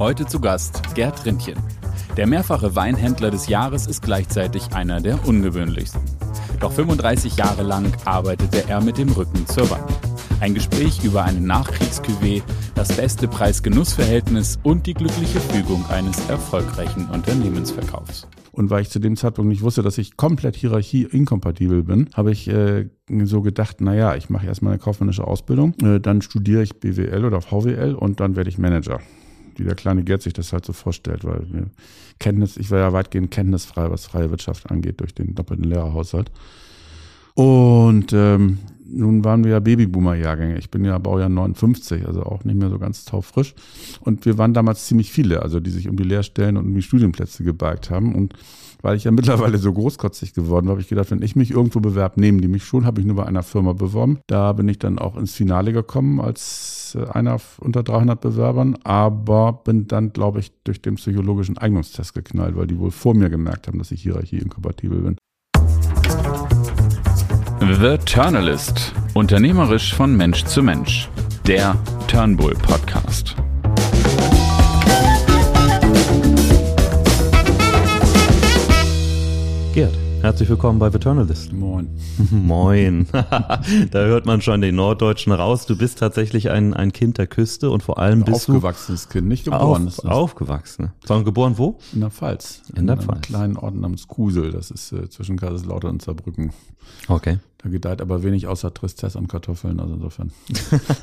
Heute zu Gast Gerd Rindchen. Der mehrfache Weinhändler des Jahres ist gleichzeitig einer der ungewöhnlichsten. Doch 35 Jahre lang arbeitete er mit dem Rücken zur Wand. Ein Gespräch über eine Nachkriegs-Cuvée, das beste Preis-Genuss-Verhältnis und die glückliche Fügung eines erfolgreichen Unternehmensverkaufs. Und weil ich zu dem Zeitpunkt nicht wusste, dass ich komplett hierarchie-inkompatibel bin, habe ich äh, so gedacht, naja, ich mache erstmal eine kaufmännische Ausbildung, äh, dann studiere ich BWL oder VWL und dann werde ich Manager wie der kleine Gerd sich das halt so vorstellt, weil mir Kenntnis, ich war ja weitgehend kenntnisfrei, was freie Wirtschaft angeht, durch den doppelten Lehrerhaushalt. Und ähm, nun waren wir ja Babyboomer-Jahrgänge. Ich bin ja Baujahr 59, also auch nicht mehr so ganz taufrisch. Und wir waren damals ziemlich viele, also die sich um die Lehrstellen und um die Studienplätze gebalgt haben. Und weil ich ja mittlerweile so großkotzig geworden war, habe ich gedacht, wenn ich mich irgendwo bewerbe, nehmen die mich schon, habe ich nur bei einer Firma beworben. Da bin ich dann auch ins Finale gekommen als äh, einer unter 300 Bewerbern, aber bin dann, glaube ich, durch den psychologischen Eignungstest geknallt, weil die wohl vor mir gemerkt haben, dass ich hierarchieinkompatibel bin. The Turnalist. Unternehmerisch von Mensch zu Mensch. Der Turnbull Podcast. Gerd, herzlich willkommen bei The Turnalist. Moin. Moin. da hört man schon den Norddeutschen raus. Du bist tatsächlich ein, ein Kind der Küste und vor allem bist Aufgewachsenes du Kind, nicht geboren. Auf, aufgewachsen. Sondern geboren wo? In der Pfalz. In der einem Pfalz. kleinen Ort namens Kusel. Das ist äh, zwischen Kaiserslautern und Saarbrücken. Okay. Da gedeiht aber wenig außer Tristesse und Kartoffeln. Also insofern.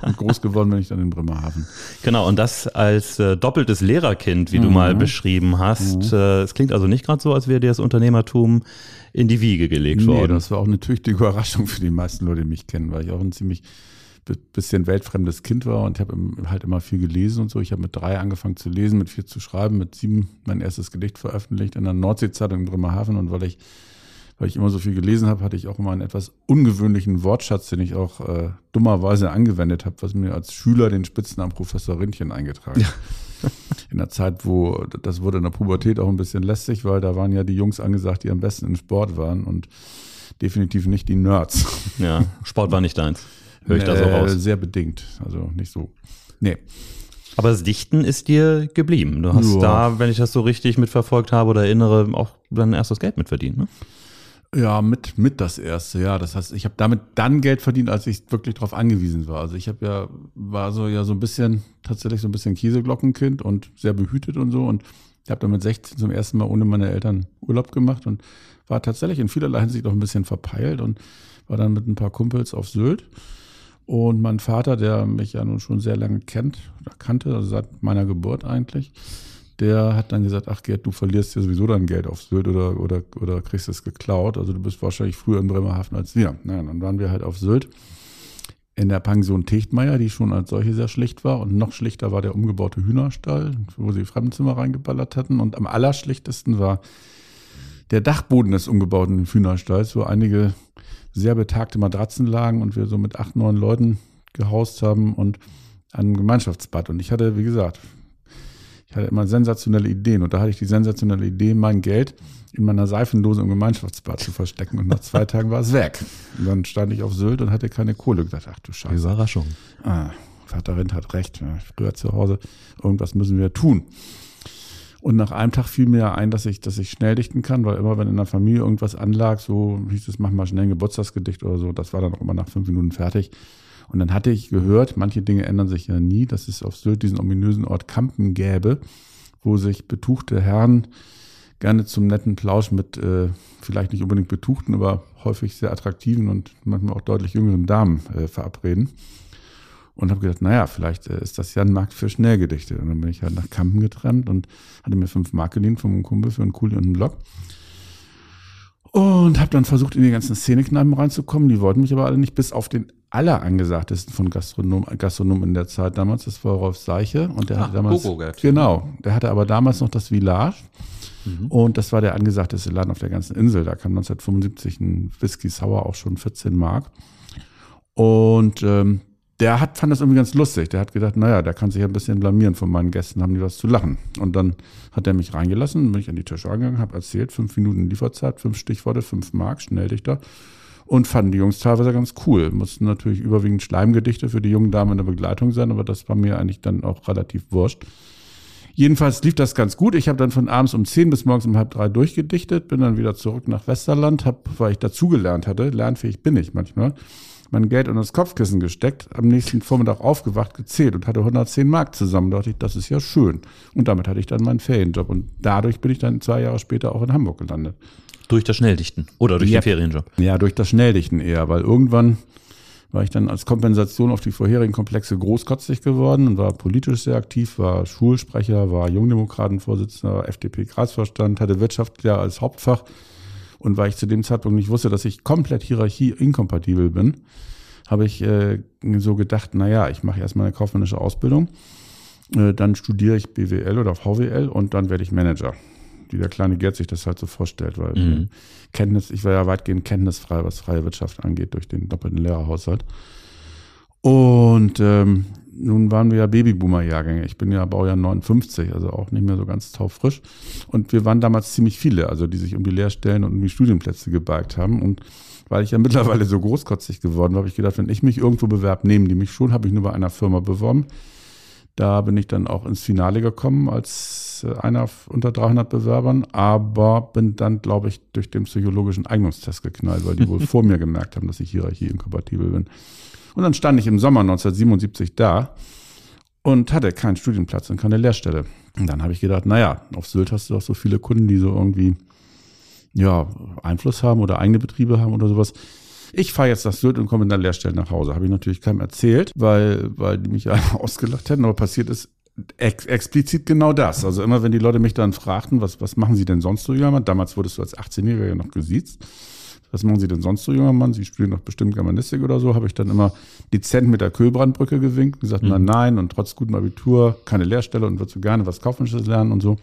und groß geworden bin ich dann in Bremerhaven. Genau, und das als äh, doppeltes Lehrerkind, wie du Mhm. mal beschrieben hast. Äh, es klingt also nicht gerade so, als wäre dir das Unternehmertum in die Wiege gelegt Nee, worden. das war auch eine tüchtige Überraschung für die meisten Leute, die mich kennen, weil ich auch ein ziemlich bi- bisschen weltfremdes Kind war und habe halt immer viel gelesen und so. Ich habe mit drei angefangen zu lesen, mit vier zu schreiben, mit sieben mein erstes Gedicht veröffentlicht in der Nordseezeitung in Bremerhaven und weil ich weil ich immer so viel gelesen habe, hatte ich auch immer einen etwas ungewöhnlichen Wortschatz, den ich auch äh, dummerweise angewendet habe, was mir als Schüler den Spitznamen Professor Rindchen eingetragen hat. In der Zeit, wo das wurde in der Pubertät auch ein bisschen lästig, weil da waren ja die Jungs angesagt, die am besten im Sport waren und definitiv nicht die Nerds. Ja, Sport war nicht deins. Höre ich da so Äh, raus. Sehr bedingt, also nicht so. Nee. Aber das Dichten ist dir geblieben. Du hast Ja. da, wenn ich das so richtig mitverfolgt habe oder erinnere, auch dein erstes Geld mitverdient, ne? Ja, mit, mit das erste, ja. Das heißt, ich habe damit dann Geld verdient, als ich wirklich darauf angewiesen war. Also ich habe ja, war so ja so ein bisschen, tatsächlich so ein bisschen Käseglockenkind und sehr behütet und so. Und ich habe dann mit 16 zum ersten Mal ohne meine Eltern Urlaub gemacht und war tatsächlich in vielerlei Hinsicht auch ein bisschen verpeilt und war dann mit ein paar Kumpels auf Sylt. Und mein Vater, der mich ja nun schon sehr lange kennt, oder kannte, also seit meiner Geburt eigentlich, der hat dann gesagt, ach Gerd, du verlierst ja sowieso dein Geld auf Sylt oder, oder, oder kriegst es geklaut. Also du bist wahrscheinlich früher in Bremerhaven als wir. Naja, dann waren wir halt auf Sylt in der Pension Techtmeier, die schon als solche sehr schlicht war. Und noch schlichter war der umgebaute Hühnerstall, wo sie Fremdenzimmer reingeballert hatten. Und am allerschlichtesten war der Dachboden des umgebauten Hühnerstalls, wo einige sehr betagte Matratzen lagen und wir so mit acht, neun Leuten gehaust haben und ein Gemeinschaftsbad. Und ich hatte, wie gesagt, ich hatte immer sensationelle Ideen. Und da hatte ich die sensationelle Idee, mein Geld in meiner Seifendose im Gemeinschaftsbad zu verstecken. Und nach zwei Tagen war es weg. Und dann stand ich auf Sylt und hatte keine Kohle. Ich dachte, ach du Scheiße. Überraschung. Ah, Vater Rind hat recht. Ja, früher zu Hause, irgendwas müssen wir tun. Und nach einem Tag fiel mir ein, dass ich, dass ich schnell dichten kann, weil immer, wenn in der Familie irgendwas anlag, so hieß es, mach mal schnell ein Geburtstagsgedicht oder so, das war dann auch immer nach fünf Minuten fertig. Und dann hatte ich gehört, manche Dinge ändern sich ja nie, dass es auf Sylt diesen ominösen Ort Kampen gäbe, wo sich betuchte Herren gerne zum netten Plausch mit äh, vielleicht nicht unbedingt betuchten, aber häufig sehr attraktiven und manchmal auch deutlich jüngeren Damen äh, verabreden. Und habe gedacht, naja, vielleicht äh, ist das ja ein Markt für Schnellgedichte. Und dann bin ich halt nach Kampen getrennt und hatte mir fünf Mark geliehen von einem Kumpel für einen Kuli und einen Block. Und habe dann versucht, in die ganzen Szenekneipen reinzukommen. Die wollten mich aber alle nicht, bis auf den allerangesagtesten von Gastronom, Gastronomen in der Zeit damals. Das war Rolf Seiche. Und der Ah, hatte damals. Genau. Der hatte aber damals noch das Village. Und das war der angesagteste Laden auf der ganzen Insel. Da kam 1975 ein Whisky Sour auch schon 14 Mark. Und ähm, der hat, fand das irgendwie ganz lustig. Der hat gedacht, naja, der kann sich ein bisschen blamieren von meinen Gästen, haben die was zu lachen. Und dann hat er mich reingelassen, bin ich an die Tische angegangen, habe erzählt, fünf Minuten Lieferzeit, fünf Stichworte, fünf Mark, Schnelldichter. Und fanden die Jungs teilweise ganz cool. Mussten natürlich überwiegend Schleimgedichte für die jungen Damen in der Begleitung sein, aber das war mir eigentlich dann auch relativ wurscht. Jedenfalls lief das ganz gut. Ich habe dann von abends um zehn bis morgens um halb drei durchgedichtet, bin dann wieder zurück nach Westerland, hab, weil ich dazugelernt hatte, lernfähig bin ich manchmal, mein Geld unter das Kopfkissen gesteckt, am nächsten Vormittag aufgewacht, gezählt und hatte 110 Mark zusammen. Da dachte ich, das ist ja schön. Und damit hatte ich dann meinen Ferienjob. Und dadurch bin ich dann zwei Jahre später auch in Hamburg gelandet. Durch das Schnelldichten oder durch Ja. den Ferienjob? Ja, durch das Schnelldichten eher, weil irgendwann war ich dann als Kompensation auf die vorherigen Komplexe großkotzig geworden und war politisch sehr aktiv, war Schulsprecher, war Jungdemokratenvorsitzender, FDP-Kreisvorstand, hatte Wirtschaft ja als Hauptfach. Und weil ich zu dem Zeitpunkt nicht wusste, dass ich komplett Hierarchie inkompatibel bin, habe ich äh, so gedacht, na ja, ich mache erstmal eine kaufmännische Ausbildung, äh, dann studiere ich BWL oder VWL und dann werde ich Manager. Wie der kleine Gerd sich das halt so vorstellt, weil Mhm. äh, Kenntnis, ich war ja weitgehend kenntnisfrei, was freie Wirtschaft angeht, durch den doppelten Lehrerhaushalt. Und ähm, nun waren wir ja Babyboomer-Jahrgänge. Ich bin ja Baujahr 59, also auch nicht mehr so ganz taufrisch. Und wir waren damals ziemlich viele, also die sich um die Lehrstellen und um die Studienplätze gebalgt haben. Und weil ich ja mittlerweile so großkotzig geworden war, habe ich gedacht, wenn ich mich irgendwo bewerbe, nehmen die mich schon, habe ich nur bei einer Firma beworben. Da bin ich dann auch ins Finale gekommen als äh, einer unter 300 Bewerbern, aber bin dann, glaube ich, durch den psychologischen Eignungstest geknallt, weil die wohl vor mir gemerkt haben, dass ich hierarchieinkompatibel bin. Und dann stand ich im Sommer 1977 da und hatte keinen Studienplatz und keine Lehrstelle. Und dann habe ich gedacht, naja, auf Sylt hast du doch so viele Kunden, die so irgendwie ja, Einfluss haben oder eigene Betriebe haben oder sowas. Ich fahre jetzt nach Sylt und komme in der Lehrstelle nach Hause. Habe ich natürlich keinem erzählt, weil, weil die mich ja ausgelacht hätten, aber passiert ist ex explizit genau das. Also immer, wenn die Leute mich dann fragten, was, was machen sie denn sonst so, junger Mann? Damals wurdest du als 18-Jähriger ja noch gesiezt. Was machen Sie denn sonst so, junger Mann? Sie studieren doch bestimmt Germanistik oder so. Habe ich dann immer dezent mit der Kühlbrandbrücke gewinkt und gesagt, na nein, und trotz gutem Abitur keine Lehrstelle und würdest du gerne was Kaufmännisches lernen und so.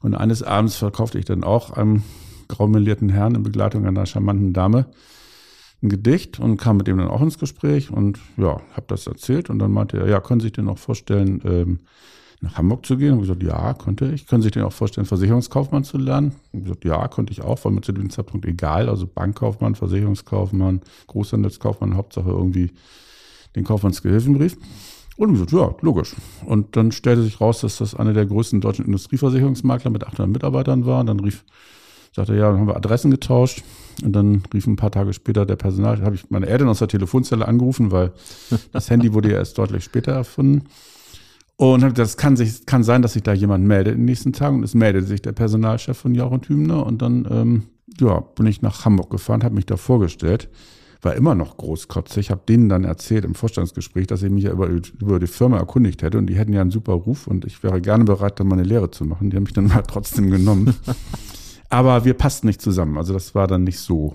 Und eines Abends verkaufte ich dann auch einem graumelierten Herrn in Begleitung einer charmanten Dame ein Gedicht und kam mit ihm dann auch ins Gespräch und ja, habe das erzählt und dann meinte er, ja, können Sie sich denn auch vorstellen, ähm, nach Hamburg zu gehen? Und ich gesagt, ja, könnte ich. Können Sie sich denn auch vorstellen, Versicherungskaufmann zu lernen? Und gesagt, ja, könnte ich auch, war mir zu dem Zeitpunkt egal. Also Bankkaufmann, Versicherungskaufmann, Großhandelskaufmann, Hauptsache irgendwie den Kaufmannsgehilfenbrief. Und ich gesagt, ja, logisch. Und dann stellte sich raus, dass das einer der größten deutschen Industrieversicherungsmakler mit 800 Mitarbeitern war. Und dann rief, sagte ja, dann haben wir Adressen getauscht. Und dann rief ein paar Tage später der Personal, habe ich meine Eltern aus der Telefonzelle angerufen, weil das Handy wurde ja erst deutlich später erfunden. Und hab gesagt, das kann, sich, kann sein, dass sich da jemand meldet in den nächsten Tagen. Und es meldete sich der Personalchef von Jauch und Hübner. Und dann ähm, ja, bin ich nach Hamburg gefahren, habe mich da vorgestellt. War immer noch großkotzig. habe denen dann erzählt im Vorstandsgespräch, dass ich mich ja über, über die Firma erkundigt hätte. Und die hätten ja einen super Ruf. Und ich wäre gerne bereit, dann meine Lehre zu machen. Die haben mich dann mal trotzdem genommen. Aber wir passten nicht zusammen. Also das war dann nicht so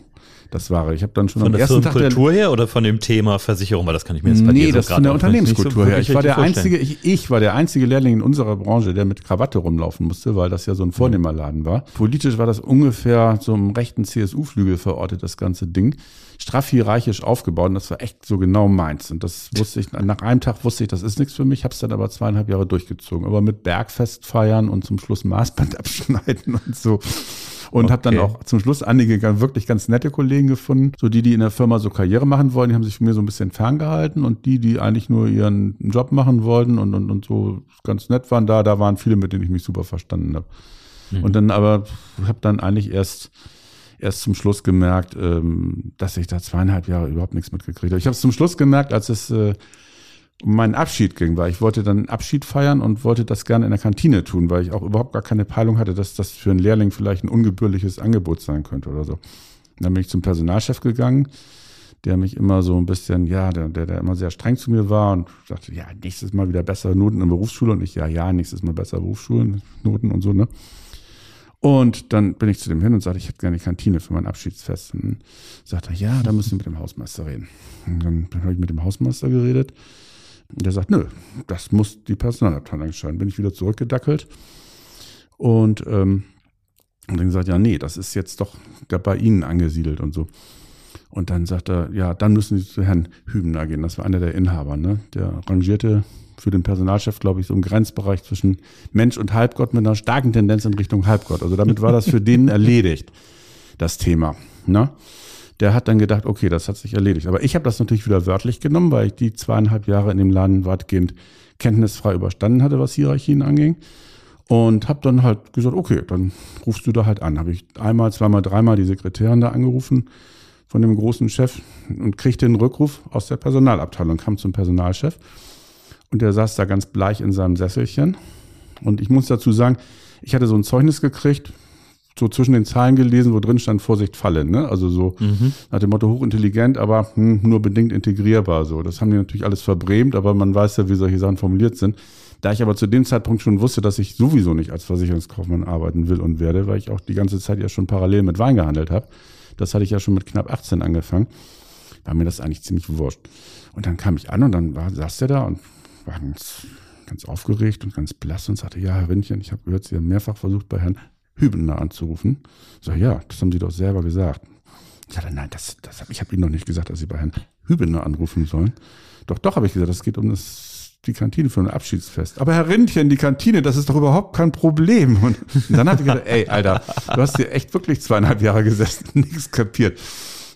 das Wahre. Ich habe dann schon Von am der ersten Tag der Firmenkultur her oder von dem Thema Versicherung? Weil das kann ich mir jetzt bei Nee, dir so das von der nicht so Unternehmenskultur her. Ich war der vorstellen. einzige, ich, ich war der einzige Lehrling in unserer Branche, der mit Krawatte rumlaufen musste, weil das ja so ein Vornehmerladen war. Politisch war das ungefähr so im rechten CSU-Flügel verortet, das ganze Ding. Straff hierarchisch aufgebaut und das war echt so genau meins. Und das wusste ich, nach einem Tag wusste ich, das ist nichts für mich, habe es dann aber zweieinhalb Jahre durchgezogen. Aber mit Bergfest feiern und zum Schluss Maßband abschneiden und so. Und habe dann Okay. auch zum Schluss einige wirklich ganz nette Kollegen gefunden, so die, die in der Firma so Karriere machen wollen, die haben sich von mir so ein bisschen ferngehalten und die, die eigentlich nur ihren Job machen wollten und, und, und so ganz nett waren da, da waren viele, mit denen ich mich super verstanden habe. Und dann aber, habe dann eigentlich erst erst zum Schluss gemerkt, ähm, dass ich da zweieinhalb Jahre überhaupt nichts mitgekriegt habe. Ich habe es zum Schluss gemerkt, als es äh, meinen Abschied ging, weil ich wollte dann Abschied feiern und wollte das gerne in der Kantine tun, weil ich auch überhaupt gar keine Peilung hatte, dass das für einen Lehrling vielleicht ein ungebührliches Angebot sein könnte oder so. Dann bin ich zum Personalchef gegangen, der mich immer so ein bisschen, ja, der, der, der immer sehr streng zu mir war und sagte, ja, nächstes Mal wieder bessere Noten in Berufsschule und ich, ja, ja, nächstes Mal bessere Berufsschulen, Noten und so, ne? Und dann bin ich zu dem hin und sagte, ich hätte gerne die Kantine für mein Abschiedsfest. Und dann sagt er, ja, da müssen wir mit dem Hausmeister reden. Und dann habe ich mit dem Hausmeister geredet. Und der sagt, nö, das muss die Personalabteilung entscheiden. Bin ich wieder zurückgedackelt. Und, ähm, und dann gesagt, ja, nee, das ist jetzt doch bei Ihnen angesiedelt und so. Und dann sagt er, ja, dann müssen Sie zu Herrn Hübner gehen. Das war einer der Inhaber, ne? Der rangierte für den Personalchef, glaube ich, so im Grenzbereich zwischen Mensch und Halbgott mit einer starken Tendenz in Richtung Halbgott. Also damit war das für den erledigt, das Thema. Ne? Der hat dann gedacht, okay, das hat sich erledigt. Aber ich habe das natürlich wieder wörtlich genommen, weil ich die zweieinhalb Jahre in dem Laden weitgehend kenntnisfrei überstanden hatte, was Hierarchien anging. Und habe dann halt gesagt, okay, dann rufst du da halt an. Habe ich einmal, zweimal, dreimal die Sekretärin da angerufen von dem großen Chef und kriegte einen Rückruf aus der Personalabteilung, kam zum Personalchef und der saß da ganz bleich in seinem Sesselchen. Und ich muss dazu sagen, ich hatte so ein Zeugnis gekriegt, so zwischen den Zahlen gelesen, wo drin stand Vorsicht Falle, ne? Also so mhm. nach dem Motto hochintelligent, aber hm, nur bedingt integrierbar. So, das haben die natürlich alles verbrämt, aber man weiß ja, wie solche Sachen formuliert sind. Da ich aber zu dem Zeitpunkt schon wusste, dass ich sowieso nicht als Versicherungskaufmann arbeiten will und werde, weil ich auch die ganze Zeit ja schon parallel mit Wein gehandelt habe. Das hatte ich ja schon mit knapp 18 angefangen. War mir das eigentlich ziemlich wurscht. Und dann kam ich an und dann war, saß der da und war ganz, ganz aufgeregt und ganz blass und sagte, ja, Herr Rindchen, ich habe gehört, Sie haben mehrfach versucht, bei Herrn Hübener anzurufen. Sage, ja, das haben Sie doch selber gesagt. Ich sagte, nein, das, das hab, ich habe Ihnen noch nicht gesagt, dass Sie bei Herrn Hübener anrufen sollen. Doch, doch, habe ich gesagt, es geht um das, die Kantine für ein Abschiedsfest. Aber Herr Rindchen, die Kantine, das ist doch überhaupt kein Problem. Und, dann hat ich gesagt, ey, Alter, du hast hier echt wirklich zweieinhalb Jahre gesessen, nichts kapiert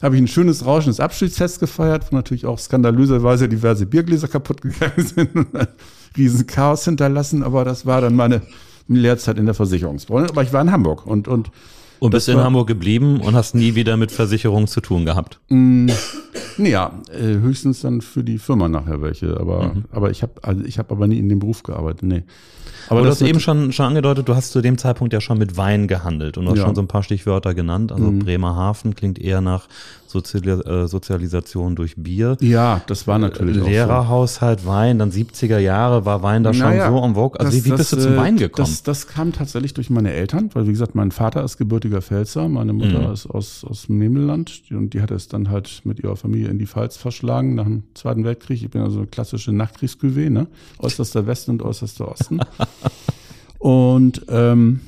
habe ich ein schönes rauschendes Abschiedsfest gefeiert, wo natürlich auch skandalöserweise diverse Biergläser kaputt gegangen sind und ein riesen Chaos hinterlassen. Aber das war dann meine Lehrzeit in der Versicherungsbranche. Aber ich war in Hamburg und, und und bist in Hamburg geblieben und hast nie wieder mit Versicherungen zu tun gehabt? Mm, ja, äh, höchstens dann für die Firma nachher welche. Aber, mhm. aber ich habe also ich hab aber nie in dem Beruf gearbeitet. Nee. Aber, aber du hast eben schon, schon angedeutet, du hast zu dem Zeitpunkt ja schon mit Wein gehandelt und du hast ja. schon so ein paar Stichwörter genannt. Also mhm. Bremerhaven klingt eher nach Äh, Sozialisation durch Bier. Ja, das war natürlich Lehrerhaushalt, so. Wein, dann 70er Jahre war Wein da schon naja, so am Vogue. Also das, wie, wie bist du zum Wein gekommen? Das, das kam tatsächlich durch meine Eltern, weil wie gesagt, mein Vater ist gebürtiger Pfälzer, meine Mutter mhm. ist aus, aus dem Nebelland und die hat es dann halt mit ihrer Familie in die Pfalz verschlagen nach dem Zweiten Weltkrieg. Ich bin also eine klassische Nachkriegscuvée, ne? Äußerster Westen und äußerster Osten. und ähm,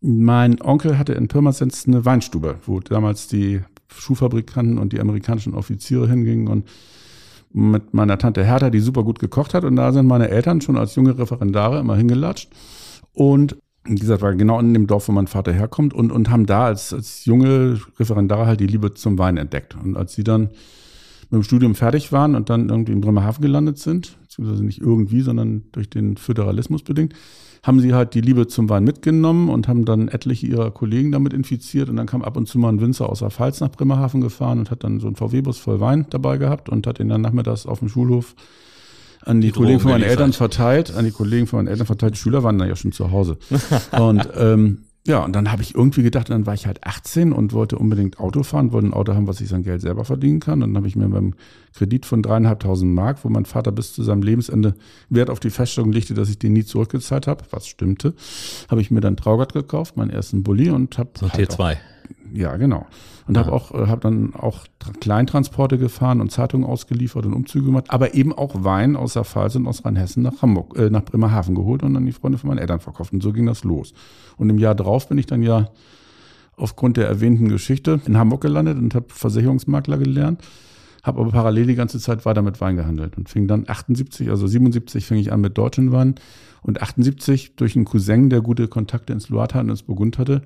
mein Onkel hatte in Pirmasens eine Weinstube, wo damals die Schuhfabrikanten und die amerikanischen Offiziere hingingen und mit meiner Tante Hertha, die super gut gekocht hat. Und da sind meine Eltern schon als junge Referendare immer hingelatscht. Und wie gesagt, war genau in dem Dorf, wo mein Vater herkommt und, und haben da als, als junge Referendare halt die Liebe zum Wein entdeckt. Und als sie dann mit dem Studium fertig waren und dann irgendwie in Bremerhaven gelandet sind, beziehungsweise nicht irgendwie, sondern durch den Föderalismus bedingt, haben sie halt die Liebe zum Wein mitgenommen und haben dann etliche ihrer Kollegen damit infiziert. Und dann kam ab und zu mal ein Winzer aus der Pfalz nach Bremerhaven gefahren und hat dann so einen VW-Bus voll Wein dabei gehabt und hat ihn dann nachmittags auf dem Schulhof an die, die Kollegen von meinen Eltern verteilt, an die Kollegen von meinen Eltern verteilt. Die Schüler waren dann ja schon zu Hause. und ähm, ja, und dann habe ich irgendwie gedacht, dann war ich halt 18 und wollte unbedingt Auto fahren, wollte ein Auto haben, was ich sein Geld selber verdienen kann. Und dann habe ich mir beim Kredit von dreieinhalbtausend Mark, wo mein Vater bis zu seinem Lebensende Wert auf die Feststellung legte, dass ich den nie zurückgezahlt habe, was stimmte, habe ich mir dann Traugott gekauft, meinen ersten Bulli und habe so halt T2. Ja, genau. Und ja. habe auch äh, hab dann auch Kleintransporte gefahren und Zeitungen ausgeliefert und Umzüge gemacht, aber eben auch Wein aus der Pfalz und aus Rheinhessen nach Hamburg, äh, nach Bremerhaven geholt und dann die Freunde von meinen Eltern verkauft. Und so ging das los. Und im Jahr drauf bin ich dann ja aufgrund der erwähnten Geschichte in Hamburg gelandet und habe Versicherungsmakler gelernt, habe aber parallel die ganze Zeit weiter mit Wein gehandelt und fing dann 78, also 77 fing ich an mit deutschen Wein und 78 durch einen Cousin, der gute Kontakte ins Loire und ins Burgund hatte,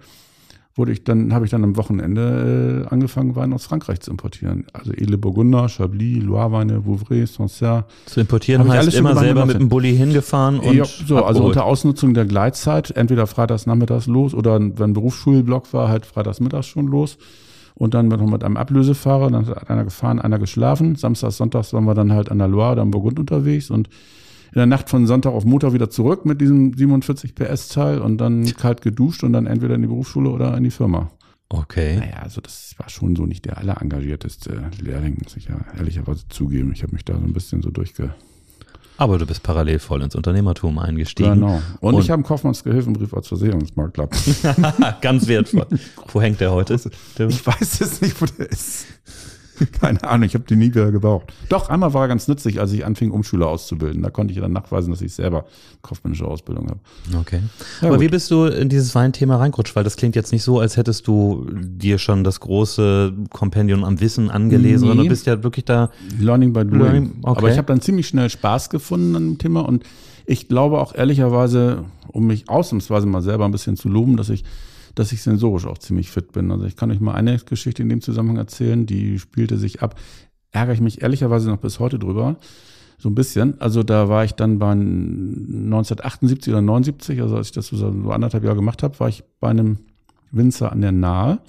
wurde ich dann, habe ich dann am Wochenende äh, angefangen, Wein aus Frankreich zu importieren. Also Edle Burgunder, Chablis, Loire-Weine, Vouvray, Sancerre. Zu importieren heißt alles immer selber mit dem Bulli hingefahren und ja, so, abgeholt. also unter Ausnutzung der Gleitzeit, entweder freitags nachmittags los oder wenn Berufsschulblock war, halt freitags mittags schon los. Und dann noch mit einem Ablösefahrer, dann hat einer gefahren, einer geschlafen. Samstags, sonntags waren wir dann halt an der Loire, dann Burgund unterwegs und in der Nacht von Sonntag auf Montag wieder zurück mit diesem 47 PS-Teil und dann kalt geduscht und dann entweder in die Berufsschule oder in die Firma. Okay. Naja, also das war schon so nicht der allerengagierteste Lehrling, muss ich ja ehrlicherweise zugeben. Ich habe mich da so ein bisschen so durchge... Aber du bist parallel voll ins Unternehmertum eingestiegen. Genau. Und, und ich habe einen Kaufmannsgehilfenbrief als Versicherungsmakler. Ganz wertvoll. Wo hängt der heute? Ich weiß es nicht, wo der ist. Keine Ahnung, ich habe die nie wieder gebraucht. Doch, einmal war er ganz nützlich, als ich anfing, Umschüler auszubilden. Da konnte ich dann nachweisen, dass ich selber kaufmännische Ausbildung habe. Okay. Ja, Aber gut. wie bist du in dieses Weinthema reingerutscht? Weil das klingt jetzt nicht so, als hättest du dir schon das große Kompendium am Wissen angelesen, nee. sondern du bist ja wirklich da. Learning by doing. Learning, okay. Aber ich habe dann ziemlich schnell Spaß gefunden an dem Thema und ich glaube auch ehrlicherweise, um mich ausnahmsweise mal selber ein bisschen zu loben, dass ich dass ich sensorisch auch ziemlich fit bin. Also ich kann euch mal eine Geschichte in dem Zusammenhang erzählen, die spielte sich ab. Ärgere ich mich ehrlicherweise noch bis heute drüber. So ein bisschen. Also da war ich dann bei 1978 oder 79, also als ich das so, so anderthalb Jahre gemacht habe, war ich bei einem Winzer an der Nahe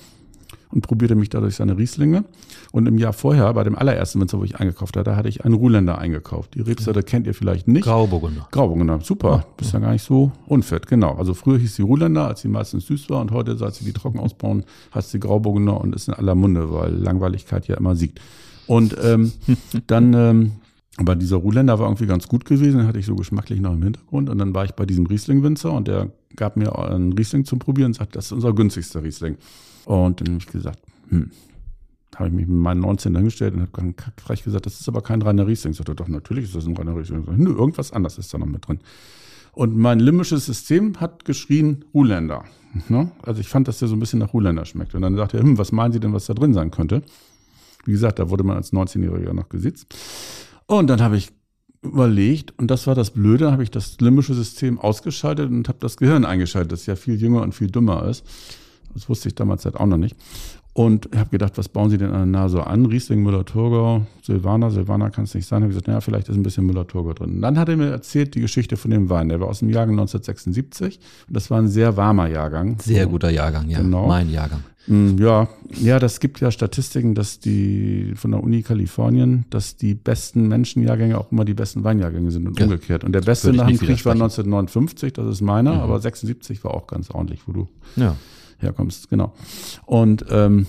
und probierte mich dadurch seine Rieslinge. Und im Jahr vorher, bei dem allerersten Winzer, wo ich eingekauft hatte, hatte ich einen Ruhländer eingekauft. Die Rebsorte kennt ihr vielleicht nicht. Grauburgunder. Grauburgunder, super. Bist ja gar nicht so unfit, genau. Also früher hieß sie Ruhländer, als sie meistens süß war und heute, seit sie die trocken ausbauen, heißt sie Grauburgunder und ist in aller Munde, weil Langweiligkeit ja immer siegt. Und ähm, dann ähm, aber dieser Ruhländer war irgendwie ganz gut gewesen, den hatte ich so geschmacklich noch im Hintergrund. Und dann war ich bei diesem Riesling-Winzer und der gab mir einen Riesling zum Probieren und sagte, das ist unser günstigster Riesling. Und dann habe ich gesagt, hm, habe ich mich mit meinen 19 hingestellt und habe frech gesagt, das ist aber kein reiner Riesling. Ich sagte, doch, natürlich ist das ein reiner Riesling. Sag, Nö, irgendwas anderes ist da noch mit drin. Und mein limbisches System hat geschrien, Ruhländer. Ne? Also ich fand, dass der so ein bisschen nach Ruhländer schmeckt. Und dann sagte er, hm, was meinen Sie denn, was da drin sein könnte? Wie gesagt, da wurde man als 19-Jähriger noch gesitzt. Und dann habe ich überlegt, und das war das Blöde, habe ich das limbische System ausgeschaltet und habe das Gehirn eingeschaltet, das ja viel jünger und viel dümmer ist. Das wusste ich damals halt auch noch nicht. Und ich habe gedacht, was bauen Sie denn an der Nase an? Riesling, Müller-Thurgau, Silvaner. Silvaner kann es nicht sein. Ich habe gesagt, naja, vielleicht ist ein bisschen Müller-Thurgau drin. Und dann hat er mir erzählt die Geschichte von dem Wein. Der war aus dem Jahrgang 1976. Und das war ein sehr warmer Jahrgang. Sehr guter Jahrgang, ja. Genau. Mein Jahrgang. Mm, ja, ja, das gibt ja Statistiken, dass die von der Uni Kalifornien, dass die besten Menschenjahrgänge auch immer die besten Weinjahrgänge sind und ja, umgekehrt. Und der beste nach dem Krieg war 1959, das ist meiner, mhm. aber 76 war auch ganz ordentlich, wo du ja herkommst, genau. Und ähm,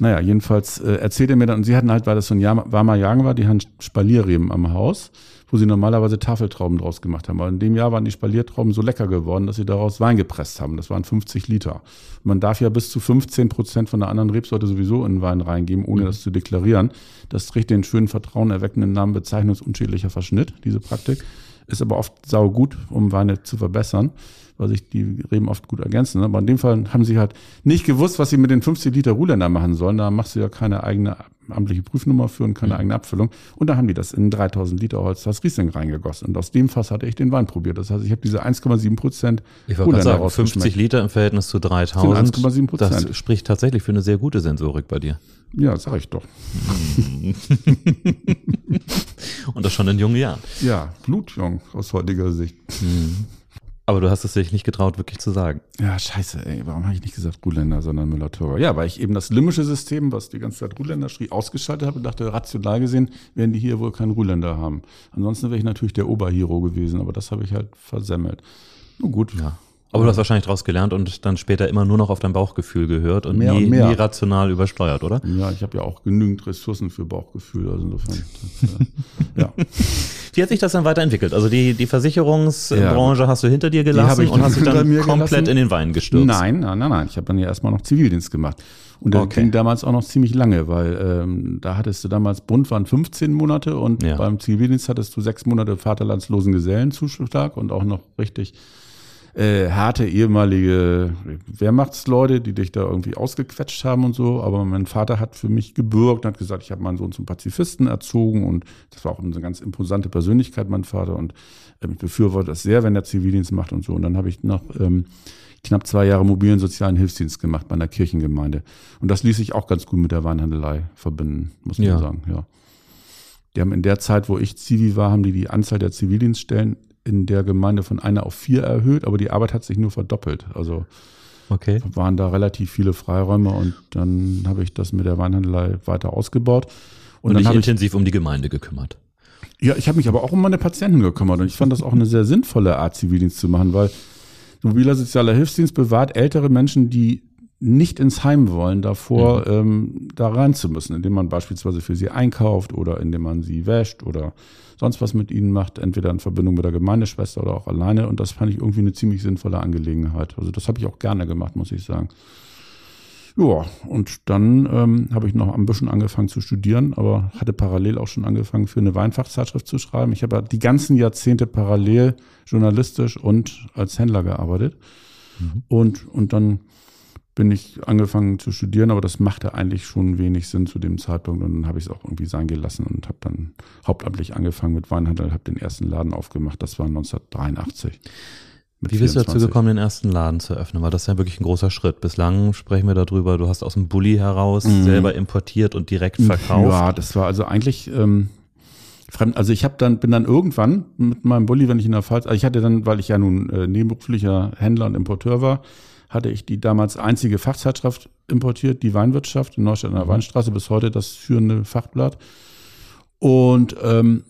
naja, jedenfalls äh, erzählt er mir dann, und sie hatten halt, weil das so ein Jahr, warmer Jagen war, die hatten Spalierreben am Haus, wo sie normalerweise Tafeltrauben draus gemacht haben. Aber in dem Jahr waren die Spaliertrauben so lecker geworden, dass sie daraus Wein gepresst haben. Das waren 50 Liter. Man darf ja bis zu 15 Prozent von der anderen Rebsorte sowieso in Wein reingeben, ohne mhm. das zu deklarieren. Das trägt den schönen, vertrauenerweckenden Namen bezeichnungsunschädlicher Verschnitt, diese Praktik. Ist aber oft saugut, um Weine zu verbessern weil sich die Reben oft gut ergänzen. Aber in dem Fall haben sie halt nicht gewusst, was sie mit den 50 Liter Ruhländer machen sollen. Da machst du ja keine eigene amtliche Prüfnummer für und keine mhm. eigene Abfüllung. Und da haben die das in 3000 Liter Holzfass Riesling reingegossen. Und aus dem Fass hatte ich den Wein probiert. Das heißt, ich habe diese 1,7 Prozent Ich wollte sagen, 50 Liter im Verhältnis zu 3000. 1,7 Prozent. Das spricht tatsächlich für eine sehr gute Sensorik bei dir. Ja, sag ich doch. und das schon in jungen Jahren. Ja, blutjung aus heutiger Sicht. Mhm. Aber du hast es dich nicht getraut, wirklich zu sagen. Ja, scheiße, ey. Warum habe ich nicht gesagt Ruhländer, sondern Müller-Thurgau? Ja, weil ich eben das limbische System, was die ganze Zeit Ruhländer schrie, ausgeschaltet habe und dachte, rational gesehen werden die hier wohl keinen Ruhländer haben. Ansonsten wäre ich natürlich der Oberhero gewesen, aber das habe ich halt versemmelt. Nun gut. Ja. Aber du hast wahrscheinlich daraus gelernt und dann später immer nur noch auf dein Bauchgefühl gehört und, mehr nie, und mehr. nie rational übersteuert, oder? Ja, ich habe ja auch genügend Ressourcen für Bauchgefühl. Also insofern, das, ja. Wie hat sich das dann weiterentwickelt? Also die, die Versicherungsbranche ja. hast du hinter dir gelassen und hast dich dann komplett gelassen? in den Wein gestürzt? Nein, nein, nein, nein. Ich habe dann ja erstmal noch Zivildienst gemacht. Und der okay. ging damals auch noch ziemlich lange, weil ähm, da hattest du damals, Bund waren 15 Monate und ja. beim Zivildienst hattest du sechs Monate vaterlandslosen Gesellenzuschlag und auch noch richtig äh, harte ehemalige Wehrmachtsleute, die dich da irgendwie ausgequetscht haben und so. Aber mein Vater hat für mich gebürgt und hat gesagt, ich habe meinen Sohn zum Pazifisten erzogen und das war auch eine ganz imposante Persönlichkeit, mein Vater. Und ähm, ich befürworte das sehr, wenn er Zivildienst macht und so. Und dann habe ich noch ähm, knapp zwei Jahre mobilen sozialen Hilfsdienst gemacht bei einer Kirchengemeinde. Und das ließ sich auch ganz gut mit der Weinhandelei verbinden, muss man ja. sagen, ja. Die haben in der Zeit, wo ich Zivi war, haben die die Anzahl der Zivildienststellen in der Gemeinde von einer auf vier erhöht, aber die Arbeit hat sich nur verdoppelt. Also okay. waren da relativ viele Freiräume und dann habe ich das mit der Weinhandelei weiter ausgebaut. Und, und dann dich intensiv ich, um die Gemeinde gekümmert. Ja, ich habe mich aber auch um meine Patienten gekümmert und ich fand das auch eine sehr sinnvolle Art, Zivildienst zu machen, weil mobiler sozialer Hilfsdienst bewahrt ältere Menschen, die nicht ins Heim wollen, davor mhm. ähm, da rein zu müssen, indem man beispielsweise für sie einkauft oder indem man sie wäscht oder sonst was mit ihnen macht, entweder in Verbindung mit der Gemeindeschwester oder auch alleine. Und das fand ich irgendwie eine ziemlich sinnvolle Angelegenheit. Also das habe ich auch gerne gemacht, muss ich sagen. Ja, und dann ähm, habe ich noch ein bisschen angefangen zu studieren, aber hatte parallel auch schon angefangen, für eine Weinfachzeitschrift zu schreiben. Ich habe ja die ganzen Jahrzehnte parallel journalistisch und als Händler gearbeitet. Mhm. Und, und dann bin ich angefangen zu studieren, aber das machte eigentlich schon wenig Sinn zu dem Zeitpunkt und dann habe ich es auch irgendwie sein gelassen und habe dann hauptamtlich angefangen mit Weinhandel, habe den ersten Laden aufgemacht, das war 1983. Wie bist 24. du dazu gekommen, den ersten Laden zu öffnen? Weil das ist ja wirklich ein großer Schritt. Bislang sprechen wir darüber, du hast aus dem Bulli heraus mhm. selber importiert und direkt verkauft. Ja, das war also eigentlich ähm, fremd. Also ich habe dann bin dann irgendwann mit meinem Bulli, wenn ich in der Pfalz, also ich hatte dann, weil ich ja nun äh, nebenberuflicher Händler und Importeur war, hatte ich die damals einzige Fachzeitschrift importiert, die Weinwirtschaft in Neustadt an der mhm. Weinstraße, bis heute das führende Fachblatt. Und ähm,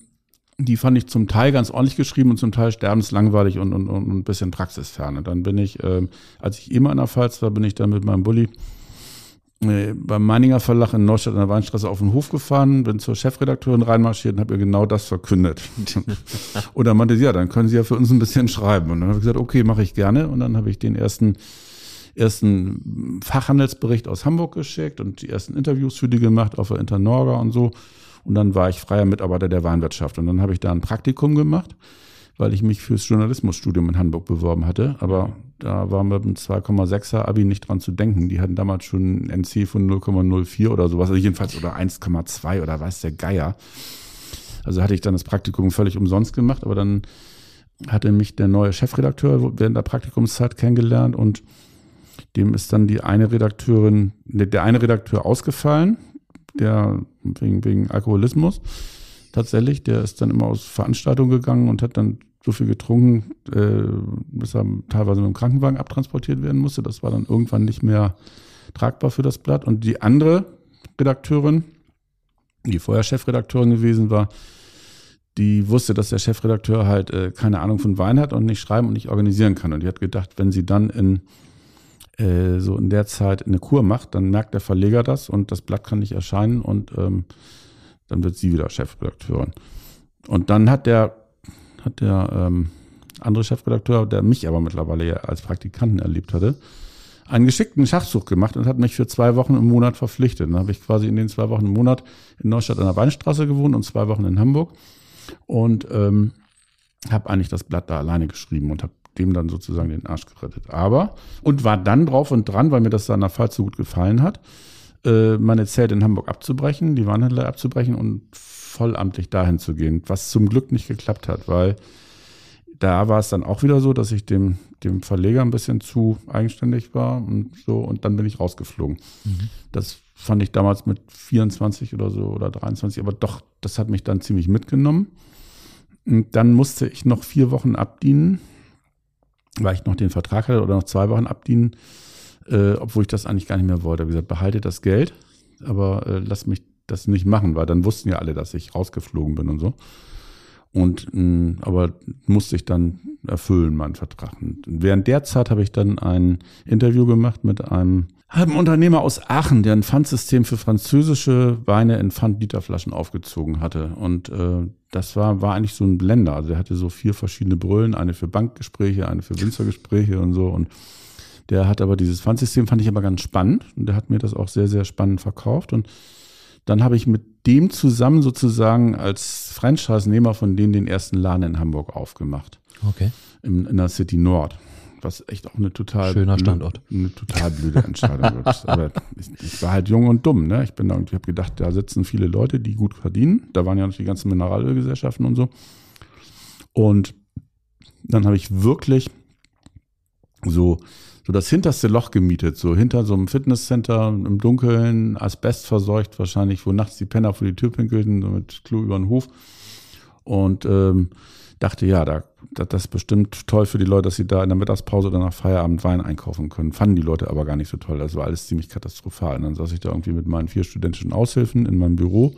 die fand ich zum Teil ganz ordentlich geschrieben und zum Teil sterbenslangweilig und, und, und ein bisschen praxisfern. Und dann bin ich, äh, als ich immer in der Pfalz war, bin ich dann mit meinem Bulli äh, beim Meininger Verlag in Neustadt an der Weinstraße auf den Hof gefahren, bin zur Chefredakteurin reinmarschiert und habe ihr genau das verkündet. und dann meinte sie, ja, dann können Sie ja für uns ein bisschen schreiben. Und dann habe ich gesagt, okay, mache ich gerne. Und dann habe ich den ersten ersten Fachhandelsbericht aus Hamburg geschickt und die ersten Interviews für die gemacht auf der Internorga und so. Und dann war ich freier Mitarbeiter der Weinwirtschaft. Und dann habe ich da ein Praktikum gemacht, weil ich mich fürs Journalismusstudium in Hamburg beworben hatte. Aber da war mit einem 2,6er Abi nicht dran zu denken. Die hatten damals schon ein NC von 0,04 oder sowas, also jedenfalls oder 1,2 oder weiß der Geier. Also hatte ich dann das Praktikum völlig umsonst gemacht, aber dann hatte mich der neue Chefredakteur während der Praktikumszeit kennengelernt und dem ist dann die eine Redakteurin, der eine Redakteur ausgefallen der wegen, wegen Alkoholismus tatsächlich, der ist dann immer aus Veranstaltungen gegangen und hat dann so viel getrunken, äh, dass er teilweise mit dem Krankenwagen abtransportiert werden musste. Das war dann irgendwann nicht mehr tragbar für das Blatt. Und die andere Redakteurin, die vorher Chefredakteurin gewesen war, die wusste, dass der Chefredakteur halt äh, keine Ahnung von Wein hat und nicht schreiben und nicht organisieren kann. Und die hat gedacht, wenn sie dann in äh, so in der Zeit eine Kur macht, dann merkt der Verleger das und das Blatt kann nicht erscheinen und ähm, dann wird sie wieder Chefredakteurin. Und dann hat der, hat der ähm, andere Chefredakteur, der mich aber mittlerweile ja als Praktikanten erlebt hatte, einen geschickten Schachzug gemacht und hat mich für zwei Wochen im Monat verpflichtet. Dann habe ich quasi in den zwei Wochen im Monat in Neustadt an der Weinstraße gewohnt und zwei Wochen in Hamburg und ähm, habe eigentlich das Blatt da alleine geschrieben und habe dem dann sozusagen den Arsch gerettet. Aber, und war dann drauf und dran, weil mir das seiner Fall so gut gefallen hat, äh, meine Zelt in Hamburg abzubrechen, die Warenhändler abzubrechen und vollamtlich dahin zu gehen, was zum Glück nicht geklappt hat, weil da war es dann auch wieder so, dass ich dem, dem Verleger ein bisschen zu eigenständig war und so und dann bin ich rausgeflogen. Mhm. Das fand ich damals mit 24 oder so oder 23, aber doch, das hat mich dann ziemlich mitgenommen. Und dann musste ich noch vier Wochen abdienen weil ich noch den Vertrag hatte oder noch zwei Wochen abdienen, äh, obwohl ich das eigentlich gar nicht mehr wollte. Ich habe gesagt, behalte das Geld, aber äh, lass mich das nicht machen, weil dann wussten ja alle, dass ich rausgeflogen bin und so. Und mh, aber musste ich dann erfüllen, meinen Vertrag. Und während der Zeit habe ich dann ein Interview gemacht mit einem halben Unternehmer aus Aachen, der ein Pfandsystem für französische Weine in Pfandliterflaschen aufgezogen hatte. Und äh, das war, war eigentlich so ein Blender. Also er hatte so vier verschiedene Brüllen, eine für Bankgespräche, eine für Winzergespräche und so. Und der hat aber dieses Pfandsystem, fand ich aber ganz spannend. Und der hat mir das auch sehr, sehr spannend verkauft. Und dann habe ich mit dem zusammen sozusagen als Franchise-Nehmer von denen den ersten Laden in Hamburg aufgemacht. Okay. In, in der City Nord. Was echt auch eine total schöner Standort. Eine total blöde Entscheidung wird. Aber ich, ich, war halt jung und dumm, ne? Ich bin da irgendwie, habe gedacht, da sitzen viele Leute, die gut verdienen. Da waren ja noch die ganzen Mineralölgesellschaften und so. Und dann habe ich wirklich so so das hinterste Loch gemietet, so hinter so einem Fitnesscenter im Dunkeln, Asbest verseucht wahrscheinlich, wo nachts die Penner vor die Tür pinkelten, so mit Klo über den Hof. Und ähm, dachte, ja, da, das ist bestimmt toll für die Leute, dass sie da in der Mittagspause oder nach Feierabend Wein einkaufen können. Fanden die Leute aber gar nicht so toll. Das war alles ziemlich katastrophal. Und dann saß ich da irgendwie mit meinen vier studentischen Aushilfen in meinem Büro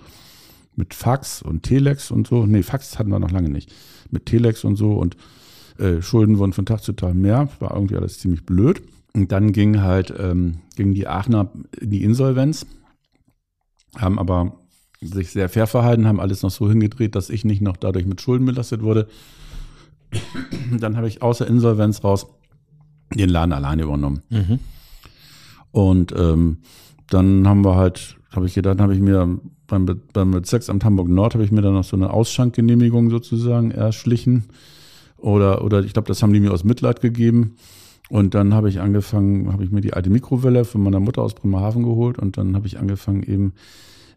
mit Fax und Telex und so. Nee, Fax hatten wir noch lange nicht. Mit Telex und so und äh, Schulden wurden von Tag zu Tag mehr, war irgendwie alles ziemlich blöd. Und dann ging halt, ähm, ging die Aachener in die Insolvenz, haben aber sich sehr fair verhalten, haben alles noch so hingedreht, dass ich nicht noch dadurch mit Schulden belastet wurde. Dann habe ich außer Insolvenz raus den Laden alleine übernommen. Mhm. Und ähm, dann haben wir halt, habe ich gedacht, habe ich mir beim, beim Bezirksamt Hamburg Nord habe ich mir dann noch so eine Ausschankgenehmigung sozusagen erschlichen oder, oder ich glaube, das haben die mir aus Mitleid gegeben. Und dann habe ich angefangen, habe ich mir die alte Mikrowelle von meiner Mutter aus Bremerhaven geholt und dann habe ich angefangen eben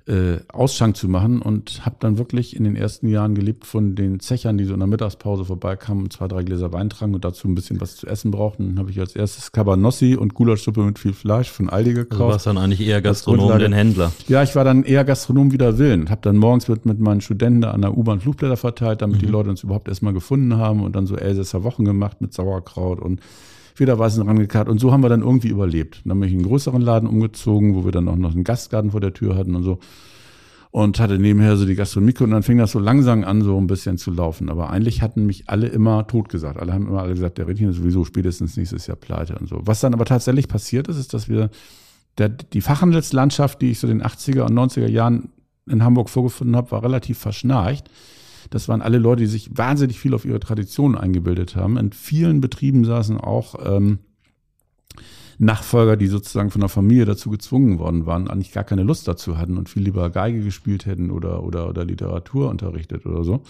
äh, Ausschank zu machen und habe dann wirklich in den ersten Jahren gelebt von den Zechern, die so in der Mittagspause vorbeikamen und zwei, drei Gläser Wein tranken und dazu ein bisschen was zu essen brauchten. Dann habe ich als erstes Cabanossi und Gulaschsuppe mit viel Fleisch von Aldi gekauft. Also warst dann eigentlich eher Gastronom, denn Händler. Ja, ich war dann eher Gastronom wieder Willen. Habe dann morgens mit, mit meinen Studenten an der U-Bahn Flugblätter verteilt, damit mhm. die Leute uns überhaupt erstmal gefunden haben und dann so Elsässer Wochen gemacht mit Sauerkraut und Federweißen rangekarrt und so haben wir dann irgendwie überlebt. Dann bin ich in einen größeren Laden umgezogen, wo wir dann auch noch einen Gastgarten vor der Tür hatten und so. Und hatte nebenher so die Gastronomie und dann fing das so langsam an, so ein bisschen zu laufen. Aber eigentlich hatten mich alle immer tot gesagt. Alle haben immer alle gesagt, der Rittchen ist sowieso spätestens nächstes Jahr pleite und so. Was dann aber tatsächlich passiert ist, ist, dass wir der, die Fachhandelslandschaft, die ich so in den 80er und 90er Jahren in Hamburg vorgefunden habe, war relativ verschnarcht. Das waren alle Leute, die sich wahnsinnig viel auf ihre Traditionen eingebildet haben. In vielen Betrieben saßen auch ähm, Nachfolger, die sozusagen von der Familie dazu gezwungen worden waren, eigentlich gar keine Lust dazu hatten und viel lieber Geige gespielt hätten oder, oder, oder Literatur unterrichtet oder so.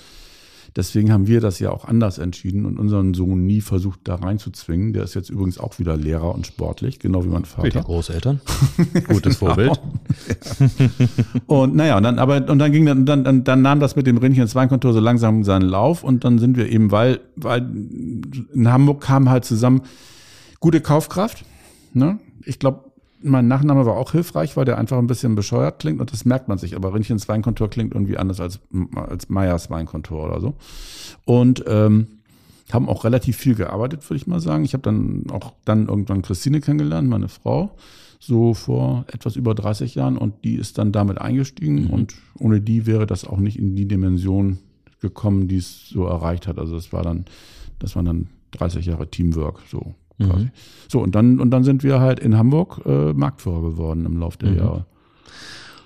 Deswegen haben wir das ja auch anders entschieden und unseren Sohn nie versucht, da reinzuzwingen. Der ist jetzt übrigens auch wieder Lehrer und sportlich, genau wie mein Vater. Wie die Großeltern. Gutes Vorbild. ja. Und naja, und dann, aber, und dann ging dann, dann, dann, nahm das mit dem Rinnchen Weinkontor so langsam seinen Lauf und dann sind wir eben, weil, weil in Hamburg kam halt zusammen gute Kaufkraft. Ne? Ich glaube, mein Nachname war auch hilfreich, weil der einfach ein bisschen bescheuert klingt und das merkt man sich. Aber Rinnchens Weinkontor klingt irgendwie anders als, als Meyers Weinkontor oder so. Und ähm, haben auch relativ viel gearbeitet, würde ich mal sagen. Ich habe dann auch dann irgendwann Christine kennengelernt, meine Frau, so vor etwas über 30 Jahren und die ist dann damit eingestiegen mhm. und ohne die wäre das auch nicht in die Dimension gekommen, die es so erreicht hat. Also das war dann, das waren dann 30 Jahre Teamwork, so Mhm. So, und dann, und dann sind wir halt in Hamburg äh, Marktführer geworden im Laufe der mhm. Jahre.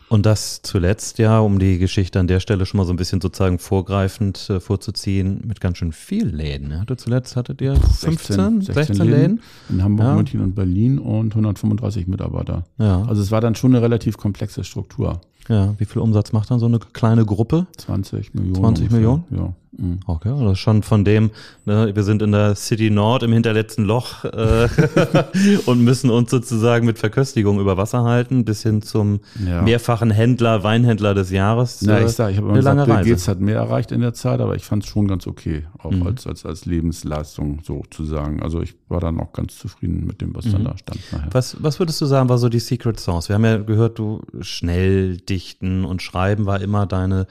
Und das zuletzt ja, um die Geschichte an der Stelle schon mal so ein bisschen sozusagen vorgreifend äh, vorzuziehen, mit ganz schön vielen Läden. Ja? Zuletzt hattet ihr 15, 16, 16 Läden, Läden, In Hamburg, ja. München und Berlin und 135 Mitarbeiter. Ja. Also es war dann schon eine relativ komplexe Struktur. Ja, wie viel Umsatz macht dann so eine kleine Gruppe? 20 Millionen. 20 ungefähr. Millionen? Ja. Mhm. Okay, das ist schon von dem, ne, wir sind in der City Nord im hinterletzten Loch äh, und müssen uns sozusagen mit Verköstigung über Wasser halten, bis hin zum ja. mehrfachen Händler, Weinhändler des Jahres. Na, ich sag, ich habe immer gesagt, Bill Gates hat mehr erreicht in der Zeit, aber ich fand es schon ganz okay, auch mhm. als, als, als Lebensleistung sozusagen. Also ich war dann auch ganz zufrieden mit dem, was mhm. dann da stand nachher. Was, was würdest du sagen, war so die Secret Sauce? Wir haben ja gehört, du schnell dichten und schreiben war immer deine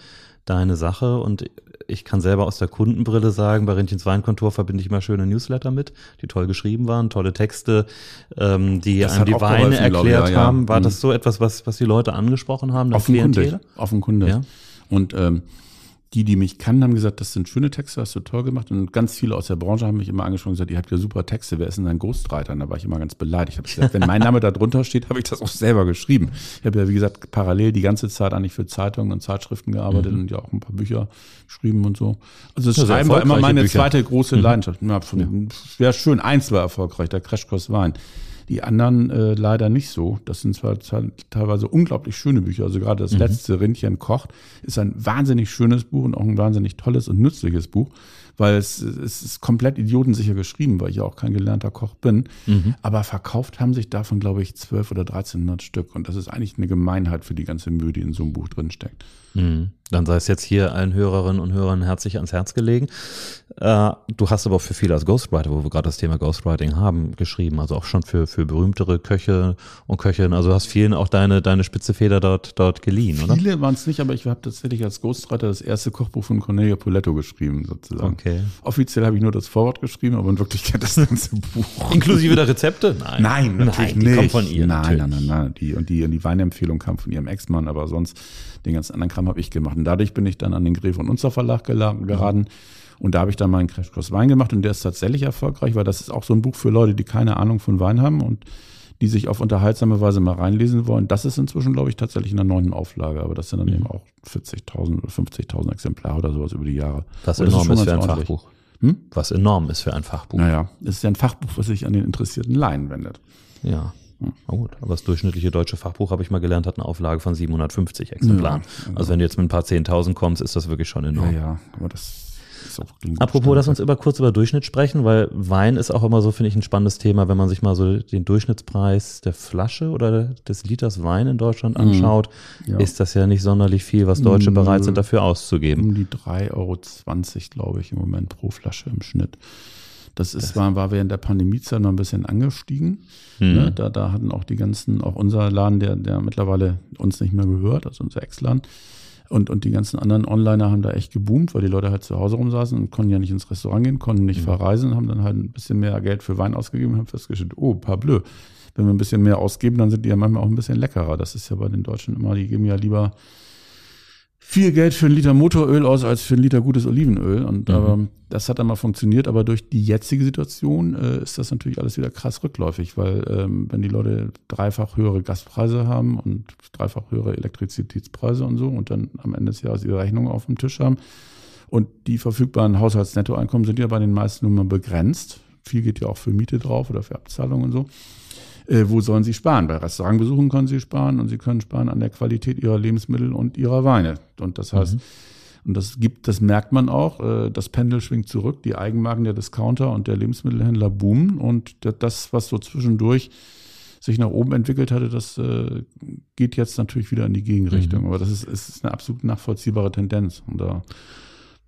deine Sache und ich kann selber aus der Kundenbrille sagen, bei Rentchens Weinkontor verbinde ich immer schöne Newsletter mit, die toll geschrieben waren, tolle Texte, ähm, die das einem die Weine erklärt ja, haben. War mhm. das so etwas, was, was die Leute angesprochen haben? Offenkundig. Offenkundig. Ja. Und ähm, die, die mich kannten, haben gesagt, das sind schöne Texte, hast du toll gemacht. Und ganz viele aus der Branche haben mich immer angesprochen und gesagt, ihr habt ja super Texte, wer ist denn dein Ghostwriter? Und da war ich immer ganz beleidigt. Ich habe gesagt, wenn mein Name da drunter steht, habe ich das auch selber geschrieben. Ich habe ja, wie gesagt, parallel die ganze Zeit eigentlich für Zeitungen und Zeitschriften gearbeitet mhm. und ja auch ein paar Bücher geschrieben und so. Also das ja, Schreiben war immer meine Bücher. zweite große mhm. Leidenschaft. Ja, Wäre schön, eins war erfolgreich, der Crashkurs Wein. Die anderen äh, leider nicht so. Das sind zwar teilweise unglaublich schöne Bücher. Also gerade das mhm. letzte Rindchen kocht ist ein wahnsinnig schönes Buch und auch ein wahnsinnig tolles und nützliches Buch, weil es, es ist komplett idiotensicher geschrieben, weil ich ja auch kein gelernter Koch bin. Mhm. Aber verkauft haben sich davon, glaube ich, 12 oder 1300 Stück. Und das ist eigentlich eine Gemeinheit für die ganze Mühe, die in so einem Buch drin steckt. Mhm. Dann sei es jetzt hier allen Hörerinnen und Hörern herzlich ans Herz gelegen. Äh, du hast aber auch für viele als Ghostwriter, wo wir gerade das Thema Ghostwriting haben, geschrieben. Also auch schon für, für berühmtere Köche und Köchinnen. Also du hast vielen auch deine, deine spitze Feder dort, dort geliehen, oder? Viele waren es nicht, aber ich habe tatsächlich als Ghostwriter das erste Kochbuch von Cornelia Poletto geschrieben, sozusagen. Okay. Offiziell habe ich nur das Vorwort geschrieben, aber in Wirklichkeit das ganze Buch. Inklusive der Rezepte? Nein. Nein, natürlich nein, die nicht. kommt von ihr. Nein, nein, nein, nein. Die, und, die, die Weinempfehlung kam von ihrem Ex-Mann, aber sonst den ganzen anderen Kram habe ich gemacht. Und dadurch bin ich dann an den Gref und Unzer Verlag geraten. Und da habe ich dann meinen Crashkurs Wein gemacht und der ist tatsächlich erfolgreich, weil das ist auch so ein Buch für Leute, die keine Ahnung von Wein haben und die sich auf unterhaltsame Weise mal reinlesen wollen. Das ist inzwischen, glaube ich, tatsächlich in der neunten Auflage, aber das sind dann mhm. eben auch 40.000 oder 50.000 Exemplare oder sowas über die Jahre. Was enorm ist, ist für ein ordentlich. Fachbuch. Hm? Was enorm ist für ein Fachbuch. Naja, es ist ja ein Fachbuch, was sich an den interessierten Laien wendet. Ja. Na gut, aber das durchschnittliche deutsche Fachbuch, habe ich mal gelernt, hat eine Auflage von 750 Exemplaren. Ja, also wenn du jetzt mit ein paar 10.000 kommst, ist das wirklich schon enorm. Ja, ja, aber das ist auch ein Apropos, lass uns über kurz über Durchschnitt sprechen, weil Wein ist auch immer so, finde ich, ein spannendes Thema, wenn man sich mal so den Durchschnittspreis der Flasche oder des Liters Wein in Deutschland anschaut, Mhm. Ja. ist das ja nicht sonderlich viel, was Deutsche Nö. bereit sind, dafür auszugeben. um die 3,20 Euro, glaube ich, im Moment pro Flasche im Schnitt. Das ist, war, war während der Pandemiezeit noch ein bisschen angestiegen. Hm. Ne? Da, da hatten auch die ganzen, auch unser Laden, der, der mittlerweile uns nicht mehr gehört, also unser Ex-Laden, und, und die ganzen anderen Onliner haben da echt geboomt, weil die Leute halt zu Hause rumsaßen und konnten ja nicht ins Restaurant gehen, konnten nicht verreisen, haben dann halt ein bisschen mehr Geld für Wein ausgegeben und haben festgestellt, oh, parbleu. Wenn wir ein bisschen mehr ausgeben, dann sind die ja manchmal auch ein bisschen leckerer. Das ist ja bei den Deutschen immer, die geben ja lieber viel Geld für einen Liter Motoröl aus als für einen Liter gutes Olivenöl. Und Mhm. aber das hat dann mal funktioniert, aber durch die jetzige Situation äh, ist das natürlich alles wieder krass rückläufig, weil ähm, wenn die Leute dreifach höhere Gaspreise haben und dreifach höhere Elektrizitätspreise und so und dann am Ende des Jahres ihre Rechnung auf dem Tisch haben und die verfügbaren Haushaltsnettoeinkommen sind ja bei den meisten nun mal begrenzt. Viel geht ja auch für Miete drauf oder für Abzahlungen und so. Äh, wo sollen sie sparen? Bei Restaurantbesuchen können sie sparen und sie können sparen an der Qualität ihrer Lebensmittel und ihrer Weine. Und das heißt, und das gibt, das merkt man auch, äh, das Pendel schwingt zurück, die Eigenmarken der Discounter und der Lebensmittelhändler boomen und da- das, was so zwischendurch sich nach oben entwickelt hatte, das äh, geht jetzt natürlich wieder in die Gegenrichtung. Aber das ist, ist eine absolut nachvollziehbare Tendenz und da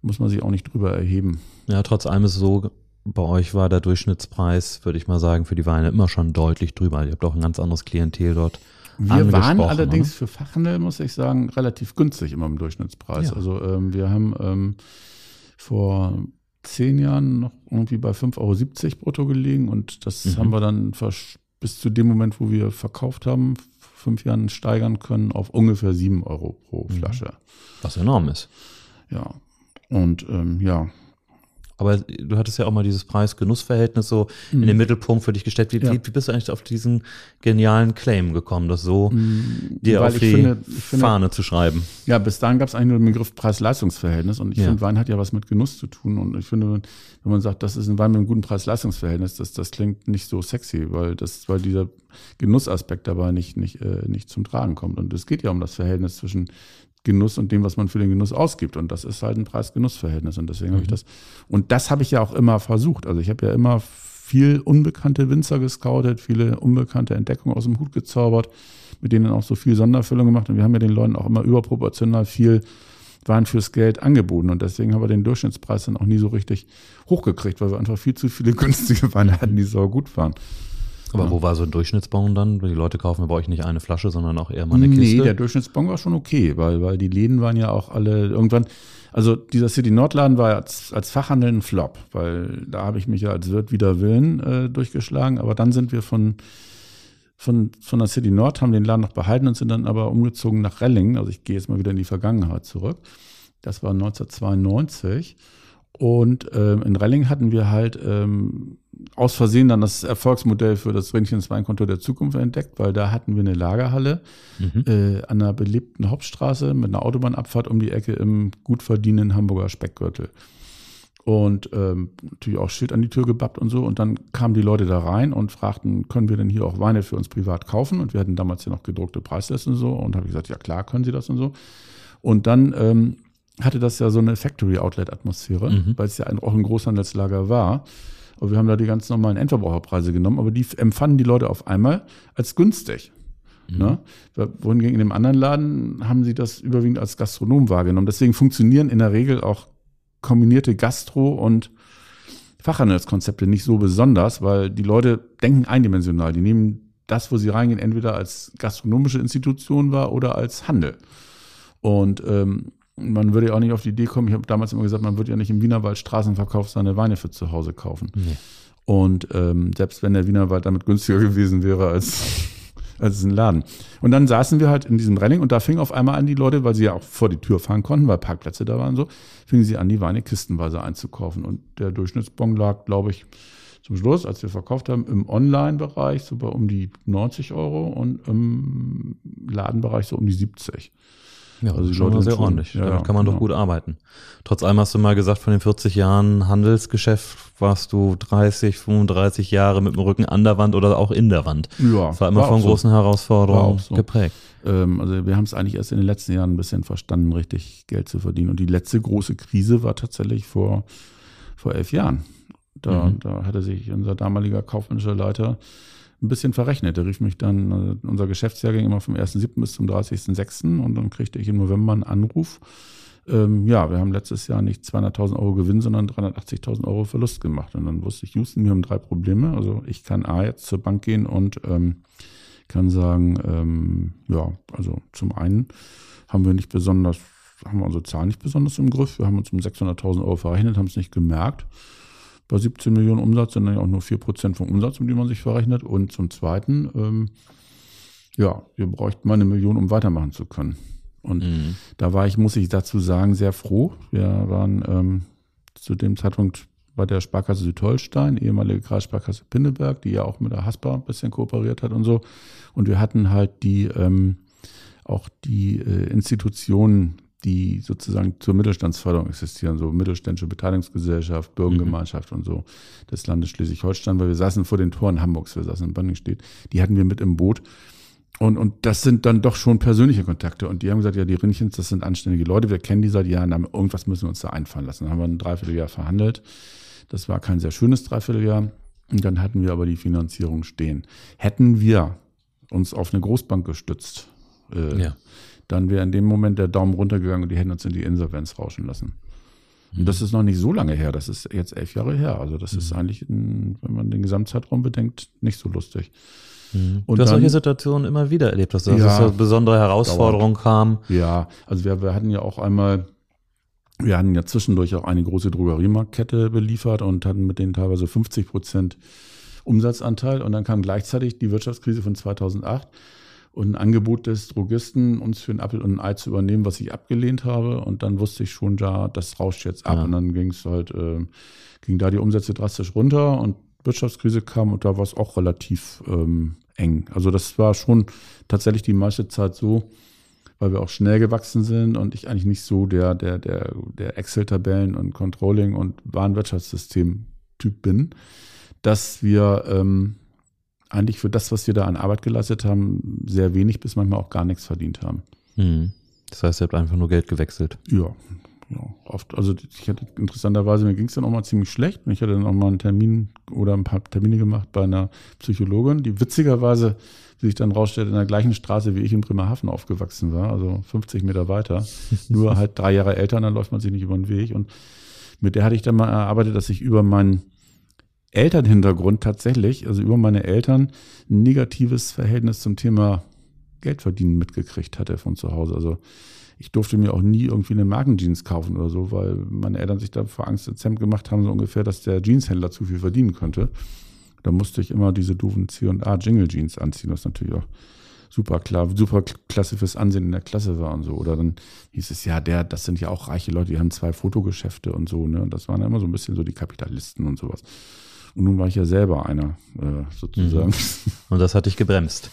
muss man sich auch nicht drüber erheben. Ja, trotz allem ist es so, bei euch war der Durchschnittspreis, würde ich mal sagen, für die Weine immer schon deutlich drüber. Ihr habt auch ein ganz anderes Klientel dort. Wir waren allerdings oder? für Fachhandel, muss ich sagen, relativ günstig immer im Durchschnittspreis. Ja. Also ähm, wir haben ähm, vor zehn Jahren noch irgendwie bei 5,70 Euro brutto gelegen und das Mhm. haben wir dann bis zu dem Moment, wo wir verkauft haben, vor fünf Jahren steigern können auf ungefähr 7 Euro pro Mhm. Flasche. Was enorm ist. Ja. Und ähm, ja, Aber du hattest ja auch mal dieses Preis-Genuss-Verhältnis so in den Mittelpunkt für dich gestellt. Wie, Mhm. Ja. wie, bist du eigentlich auf diesen genialen Claim gekommen, das so dir weil auf die finde- finde- Fahne zu schreiben? Ja, bis dahin gab es eigentlich nur den Begriff Preis-Leistungs-Verhältnis und ich Ja. finde, Wein hat ja was mit Genuss zu tun und ich finde, wenn man sagt, das ist ein Wein mit einem guten Preis-Leistungs-Verhältnis, das, das klingt nicht so sexy, weil das, weil dieser Genussaspekt dabei nicht, nicht, äh, nicht zum Tragen kommt und es geht ja um das Verhältnis zwischen Genuss und dem, was man für den Genuss ausgibt und das ist halt ein Preis-Genuss-Verhältnis und deswegen habe ich das und das habe ich ja auch immer versucht, also ich habe ja immer viel unbekannte Winzer gescoutet, viele unbekannte Entdeckungen aus dem Hut gezaubert, mit denen auch so viel Sonderfüllung gemacht. Und wir haben ja den Leuten auch immer überproportional viel Wein fürs Geld angeboten. Und deswegen haben wir den Durchschnittspreis dann auch nie so richtig hochgekriegt, weil wir einfach viel zu viele günstige Weine hatten, die so gut waren. Aber wo war so ein Durchschnittsbon dann? Die Leute kaufen bei euch nicht eine Flasche, sondern auch eher mal eine nee, Kiste. der Durchschnittsbon war schon okay, weil, weil die Läden waren ja auch alle irgendwann, also dieser City Nordladen war als, als Fachhandel ein Flop, weil da habe ich mich ja als Wirt wider Willen äh, durchgeschlagen, aber dann sind wir von, von, von der City Nord, haben den Laden noch behalten und sind dann aber umgezogen nach Relling, also ich gehe jetzt mal wieder in die Vergangenheit zurück. Das war 1992 und ähm, in Relling hatten wir halt ähm, aus Versehen dann das Erfolgsmodell für das Rindchens Weinkonto der Zukunft entdeckt, weil da hatten wir eine Lagerhalle Mhm. äh, an einer belebten Hauptstraße mit einer Autobahnabfahrt um die Ecke im gut verdienenden Hamburger Speckgürtel. Und ähm, natürlich auch Schild an die Tür gebappt und so. Und dann kamen die Leute da rein und fragten, können wir denn hier auch Weine für uns privat kaufen? Und wir hatten damals ja noch gedruckte Preislisten und so. Und habe ich gesagt, ja klar, können Sie das und so. Und dann ähm, hatte das ja so eine Factory-Outlet-Atmosphäre, Mhm. weil es ja ein, auch ein Großhandelslager war. Und wir haben da die ganz normalen Endverbraucherpreise genommen, aber die empfanden die Leute auf einmal als günstig. Ne? Wohingegen in dem anderen Laden haben sie das überwiegend als Gastronom wahrgenommen. Deswegen funktionieren in der Regel auch kombinierte Gastro- und Fachhandelskonzepte nicht so besonders, weil die Leute denken eindimensional. Die nehmen das, wo sie reingehen, entweder als gastronomische Institution wahr oder als Handel. Und ähm, man würde ja auch nicht auf die Idee kommen, ich habe damals immer gesagt, man würde ja nicht im Wienerwald Straßenverkauf seine Weine für zu Hause kaufen. Nee. Und ähm, selbst wenn der Wienerwald damit günstiger gewesen wäre als, als ein Laden. Und dann saßen wir halt in diesem Renning und da fing auf einmal an, die Leute, weil sie ja auch vor die Tür fahren konnten, weil Parkplätze da waren und so, fingen sie an, die Weine kistenweise einzukaufen. Und der Durchschnittsbon lag, glaube ich, zum Schluss, als wir verkauft haben, im Online-Bereich so bei um die 90 Euro und im Ladenbereich so um die 70. Ja, Also die Leute sehr schon- ordentlich. ja, Damit kann man doch gut arbeiten. Trotz allem hast du mal gesagt, von den 40 Jahren Handelsgeschäft warst du 30, 35 Jahre mit dem Rücken an der Wand oder auch in der Wand. Ja, Das war immer auch von so. großen War Herausforderungen so. geprägt. Ähm, also wir haben es eigentlich erst in den letzten Jahren ein bisschen verstanden, richtig Geld zu verdienen. Und die letzte große Krise war tatsächlich vor, vor elf Jahren. Da, Mhm. da hatte sich unser damaliger kaufmännischer Leiter ein bisschen verrechnet. Der rief mich dann, äh, unser Geschäftsjahr ging immer vom 1.7. bis zum 30.6. und dann kriegte ich im November einen Anruf. Ähm, ja, wir haben letztes Jahr nicht 200.000 Euro Gewinn, sondern 380.000 Euro Verlust gemacht. Und dann wusste ich, Houston, wir haben drei Probleme. Also ich kann A jetzt zur Bank gehen und ähm, kann sagen, ähm, ja, also zum einen haben wir nicht besonders, haben wir unsere Zahlen nicht besonders im Griff. Wir haben uns um 600.000 Euro verrechnet, haben es nicht gemerkt. Bei 17 Millionen Umsatz sind dann ja auch nur 4% vom Umsatz, um die man sich verrechnet. Und zum Zweiten, ähm, ja, wir bräuchten mal eine Million, um weitermachen zu können. Und Mhm. da war ich, muss ich dazu sagen, sehr froh. Wir waren ähm, zu dem Zeitpunkt bei der Sparkasse Südholstein, ehemalige Kreissparkasse Pinneberg, die ja auch mit der Haspa ein bisschen kooperiert hat und so. Und wir hatten halt die ähm, auch die äh, Institutionen, die sozusagen zur Mittelstandsförderung existieren, so Mittelständische Beteiligungsgesellschaft, Bürgergemeinschaft und so des Landes Schleswig-Holstein, weil wir saßen vor den Toren Hamburgs, wir saßen in Banningstedt, die hatten wir mit im Boot. Und, und das sind dann doch schon persönliche Kontakte. Und die haben gesagt, ja, die Rinchens, das sind anständige Leute, wir kennen die seit Jahren, aber irgendwas müssen wir uns da einfallen lassen. Dann haben wir ein Dreivierteljahr verhandelt. Das war kein sehr schönes Dreivierteljahr. Und dann hatten wir aber die Finanzierung stehen. Hätten wir uns auf eine Großbank gestützt, äh, Ja. Dann wäre in dem Moment der Daumen runtergegangen und die hätten uns in die Insolvenz rauschen lassen. Und das ist noch nicht so lange her, das ist jetzt elf Jahre her. Also das ist eigentlich, ein, wenn man den Gesamtzeitraum bedenkt, nicht so lustig. Mhm. Und du hast dann- solche Situationen immer wieder erlebt, dass, dass Ja. es so besondere Herausforderungen kam. Ja, also wir, wir hatten ja auch einmal, wir hatten ja zwischendurch auch eine große Drogeriemarktkette beliefert und hatten mit denen teilweise 50 Prozent Umsatzanteil. Und dann kam gleichzeitig die Wirtschaftskrise von 2008 und ein Angebot des Drogisten, uns für ein Apfel und ein Ei zu übernehmen, was ich abgelehnt habe. Und dann wusste ich schon, da das rauscht jetzt ab. Ja. Und dann ging es halt, äh, ging da die Umsätze drastisch runter und Wirtschaftskrise kam und da war es auch relativ ähm, eng. Also das war schon tatsächlich die meiste Zeit so, weil wir auch schnell gewachsen sind und ich eigentlich nicht so der, der, der, der Excel-Tabellen und Controlling und Warenwirtschaftssystem-Typ bin, dass wir ähm, eigentlich für das, was wir da an Arbeit geleistet haben, sehr wenig bis manchmal auch gar nichts verdient haben. Mhm. Das heißt, ihr habt einfach nur Geld gewechselt. Ja, ja oft. Also ich hatte interessanterweise, mir ging es dann auch mal ziemlich schlecht. Und ich hatte dann auch mal einen Termin oder ein paar Termine gemacht bei einer Psychologin, die witzigerweise, wie sich dann rausstellt, in der gleichen Straße wie ich in Bremerhaven aufgewachsen war, also 50 Meter weiter. Nur halt drei Jahre älter, dann läuft man sich nicht über den Weg. Und mit der hatte ich dann mal erarbeitet, dass ich über meinen Elternhintergrund tatsächlich, also über meine Eltern, ein negatives Verhältnis zum Thema Geldverdienen mitgekriegt hatte von zu Hause. Also ich durfte mir auch nie irgendwie eine Markenjeans kaufen oder so, weil meine Eltern sich da vor Angst ins Hemd gemacht haben, so ungefähr, dass der Jeanshändler zu viel verdienen könnte. Da musste ich immer diese doofen C&A Jingle Jeans anziehen, was natürlich auch super klar, super klasse fürs Ansehen in der Klasse war und so. Oder dann hieß es ja, der, das sind ja auch reiche Leute, die haben zwei Fotogeschäfte und so, ne? Und das waren ja immer so ein bisschen so die Kapitalisten und sowas. Und nun war ich ja selber einer, äh, sozusagen. Und das hat dich gebremst.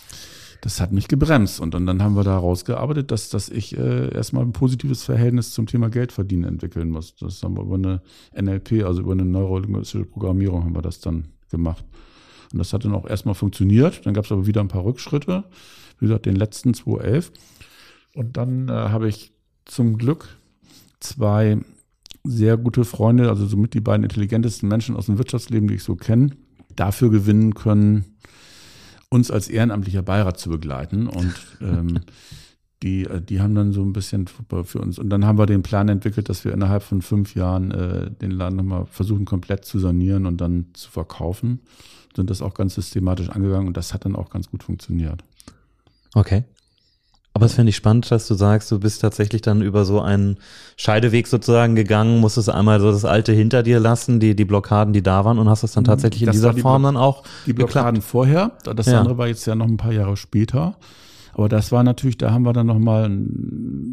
Das hat mich gebremst. Und dann, dann haben wir da rausgearbeitet, dass, dass ich äh, erstmal ein positives Verhältnis zum Thema Geldverdienen entwickeln muss. Das haben wir über eine NLP, also über eine neurolinguistische Programmierung haben wir das dann gemacht. Und das hat dann auch erstmal funktioniert. Dann gab es aber wieder ein paar Rückschritte. Wie gesagt, den letzten 2011. Und dann äh, habe ich zum Glück zwei sehr gute Freunde, also somit die beiden intelligentesten Menschen aus dem Wirtschaftsleben, die ich so kenne, dafür gewinnen können, uns als ehrenamtlicher Beirat zu begleiten. Und ähm, die, äh, die haben dann so ein bisschen für für uns. Und dann haben wir den Plan entwickelt, dass wir innerhalb von fünf Jahren äh, den Laden nochmal versuchen, komplett zu sanieren und dann zu verkaufen. Sind das auch ganz systematisch angegangen und das hat dann auch ganz gut funktioniert. Okay. Aber es finde ich spannend, dass du sagst, du bist tatsächlich dann über so einen Scheideweg sozusagen gegangen, musstest einmal so das Alte hinter dir lassen, die, die Blockaden, die da waren und hast es dann tatsächlich in Mhm. Das dieser war die Form dann auch Die Blockaden vorher, das Ja. andere war jetzt ja noch ein paar Jahre später. Aber das war natürlich, da haben wir dann nochmal,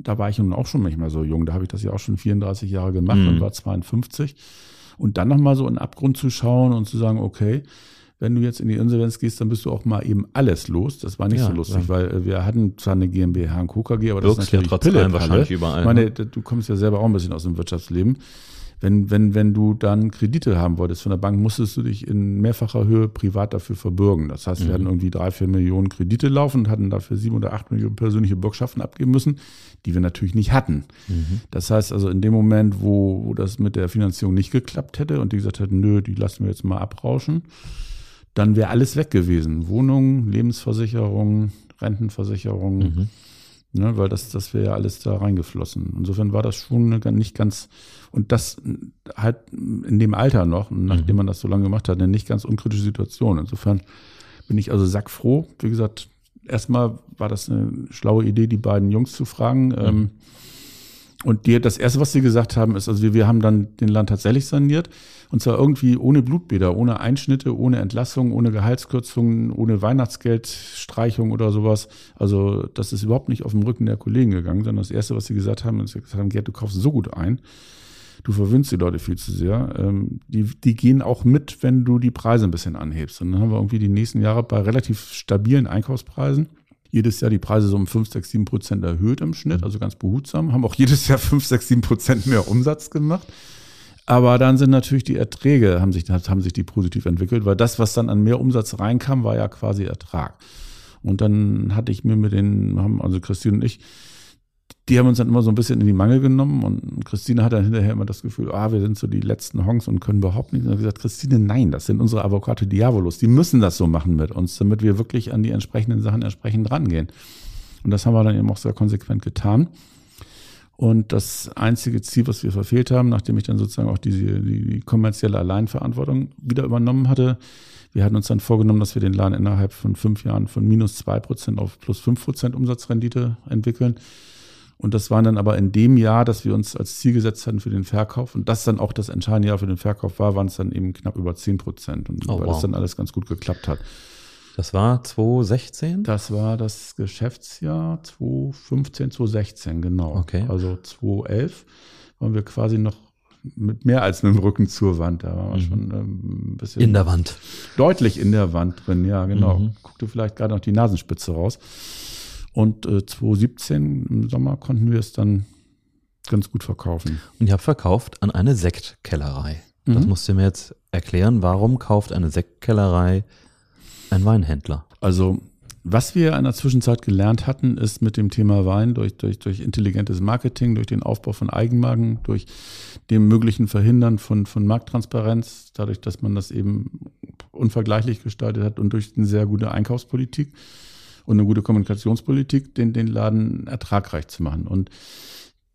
da war ich nun auch schon nicht mehr so jung, da habe ich das ja auch schon 34 Jahre gemacht Mhm. und war 52. Und dann nochmal so in den Abgrund zu schauen und zu sagen, okay, wenn du jetzt in die Insolvenz gehst, dann bist du auch mal eben alles los. Das war nicht Ja, so lustig, ja. weil äh, wir hatten zwar eine GmbH und Co. KG, aber das Wirkst ist ja natürlich trotzdem Pillepalle. wahrscheinlich überall, Ich meine, ne? du kommst ja selber auch ein bisschen aus dem Wirtschaftsleben. Wenn, wenn, wenn du dann Kredite haben wolltest von der Bank, musstest du dich in mehrfacher Höhe privat dafür verbürgen. Das heißt, wir Mhm. hatten irgendwie drei, vier Millionen Kredite laufen und hatten dafür sieben oder acht Millionen persönliche Bürgschaften abgeben müssen, die wir natürlich nicht hatten. Mhm. Das heißt also, in dem Moment, wo, wo das mit der Finanzierung nicht geklappt hätte und die gesagt hätten, nö, die lassen wir jetzt mal abrauschen, dann wäre alles weg gewesen. Wohnungen, Lebensversicherung, Rentenversicherung, Mhm. ne, weil das, das wäre ja alles da reingeflossen. Insofern war das schon eine, nicht ganz, und das halt in dem Alter noch, nachdem Mhm. man das so lange gemacht hat, eine nicht ganz unkritische Situation. Insofern bin ich also sackfroh. Wie gesagt, erstmal war das eine schlaue Idee, die beiden Jungs zu fragen. Mhm. Ähm, und die, das Erste, was sie gesagt haben, ist, also wir, wir haben dann den Land tatsächlich saniert. Und zwar irgendwie ohne Blutbäder, ohne Einschnitte, ohne Entlassungen, ohne Gehaltskürzungen, ohne Weihnachtsgeldstreichung oder sowas. Also das ist überhaupt nicht auf dem Rücken der Kollegen gegangen, sondern das Erste, was sie gesagt haben, ist, gesagt haben, Gerd, du kaufst so gut ein. Du verwöhnst die Leute viel zu sehr. Ähm, die, die gehen auch mit, wenn du die Preise ein bisschen anhebst. Und dann haben wir irgendwie die nächsten Jahre bei relativ stabilen Einkaufspreisen jedes Jahr die Preise so um 5, 6, 7 Prozent erhöht im Schnitt, also ganz behutsam, haben auch jedes Jahr 5, 6, 7 Prozent mehr Umsatz gemacht. Aber dann sind natürlich die Erträge, haben sich, haben sich die positiv entwickelt, weil das, was dann an mehr Umsatz reinkam, war ja quasi Ertrag. Und dann hatte ich mir mit den, haben also Christine und ich, die haben uns dann immer so ein bisschen in die Mangel genommen und Christine hat dann hinterher immer das Gefühl, ah, wir sind so die letzten Honks und können überhaupt nicht. Und ich gesagt, Christine, nein, das sind unsere Avocado Diavolos. Die müssen das so machen mit uns, damit wir wirklich an die entsprechenden Sachen entsprechend rangehen. Und das haben wir dann eben auch sehr konsequent getan. Und das einzige Ziel, was wir verfehlt haben, nachdem ich dann sozusagen auch diese, die, die kommerzielle Alleinverantwortung wieder übernommen hatte, wir hatten uns dann vorgenommen, dass wir den Laden innerhalb von fünf Jahren von minus zwei Prozent auf plus fünf Prozent Umsatzrendite entwickeln. Und das waren dann aber in dem Jahr, dass wir uns als Ziel gesetzt hatten für den Verkauf und das dann auch das entscheidende Jahr für den Verkauf war, waren es dann eben knapp über 10 Prozent. Und Oh, weil wow. das dann alles ganz gut geklappt hat. Das war 2016? Das war das Geschäftsjahr 2015, 2016, genau. Okay. Also 2011 waren wir quasi noch mit mehr als einem Rücken zur Wand. Da waren wir schon ähm, ein bisschen In der Wand. deutlich in der Wand drin, ja, genau. Mhm. Guckte vielleicht gerade noch die Nasenspitze raus. Und äh, 2017 im Sommer konnten wir es dann ganz gut verkaufen. Und ihr habt verkauft an eine Sektkellerei. Das Mhm. musst du mir jetzt erklären. Warum kauft eine Sektkellerei ein Weinhändler? Also, was wir in der Zwischenzeit gelernt hatten, ist mit dem Thema Wein durch, durch, durch intelligentes Marketing, durch den Aufbau von Eigenmarken, durch dem möglichen Verhindern von, von Markttransparenz, dadurch, dass man das eben unvergleichlich gestaltet hat und durch eine sehr gute Einkaufspolitik und eine gute Kommunikationspolitik, den, den Laden ertragreich zu machen. Und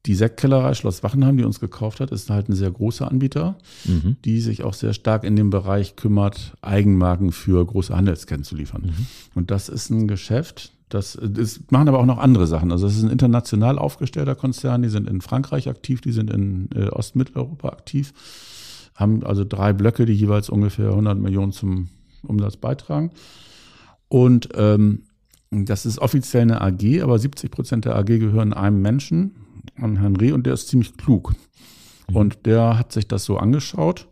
die Sektkellerei Schloss Wachenheim, die uns gekauft hat, ist halt ein sehr großer Anbieter Mhm. die sich auch sehr stark in dem Bereich kümmert, Eigenmarken für große Handelsketten zu liefern. Mhm. Und das ist ein Geschäft, das, das machen aber auch noch andere Sachen. Also es ist ein international aufgestellter Konzern, die sind in Frankreich aktiv, die sind in äh, Ostmitteleuropa aktiv, haben also drei Blöcke, die jeweils ungefähr 100 Millionen zum Umsatz beitragen. Und ähm, das ist offiziell eine AG, aber 70 Prozent der AG gehören einem Menschen, an Herrn Reh, und der ist ziemlich klug. Und der hat sich das so angeschaut.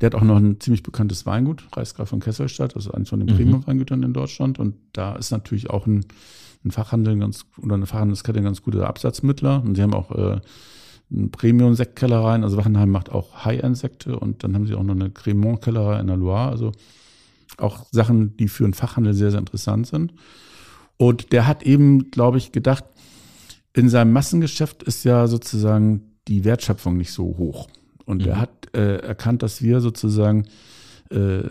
Der hat auch noch ein ziemlich bekanntes Weingut, Reichsgraf von Kesselstadt, das ist eines von den Mhm. Premium-Weingütern in Deutschland. Und da ist natürlich auch ein, ein Fachhandel ganz, oder eine Fachhandelskette ein ganz guter Absatzmittler. Und sie haben auch äh, eine Premium-Sektkellereien. Also Wachenheim macht auch High-End-Sekte und dann haben sie auch noch eine Cremant-Kellerei in der Loire. Also auch Sachen, die für einen Fachhandel sehr, sehr interessant sind. Und der hat eben, glaube ich, gedacht, in seinem Massengeschäft ist ja sozusagen die Wertschöpfung nicht so hoch. Und Mhm. er hat äh, erkannt, dass wir sozusagen äh,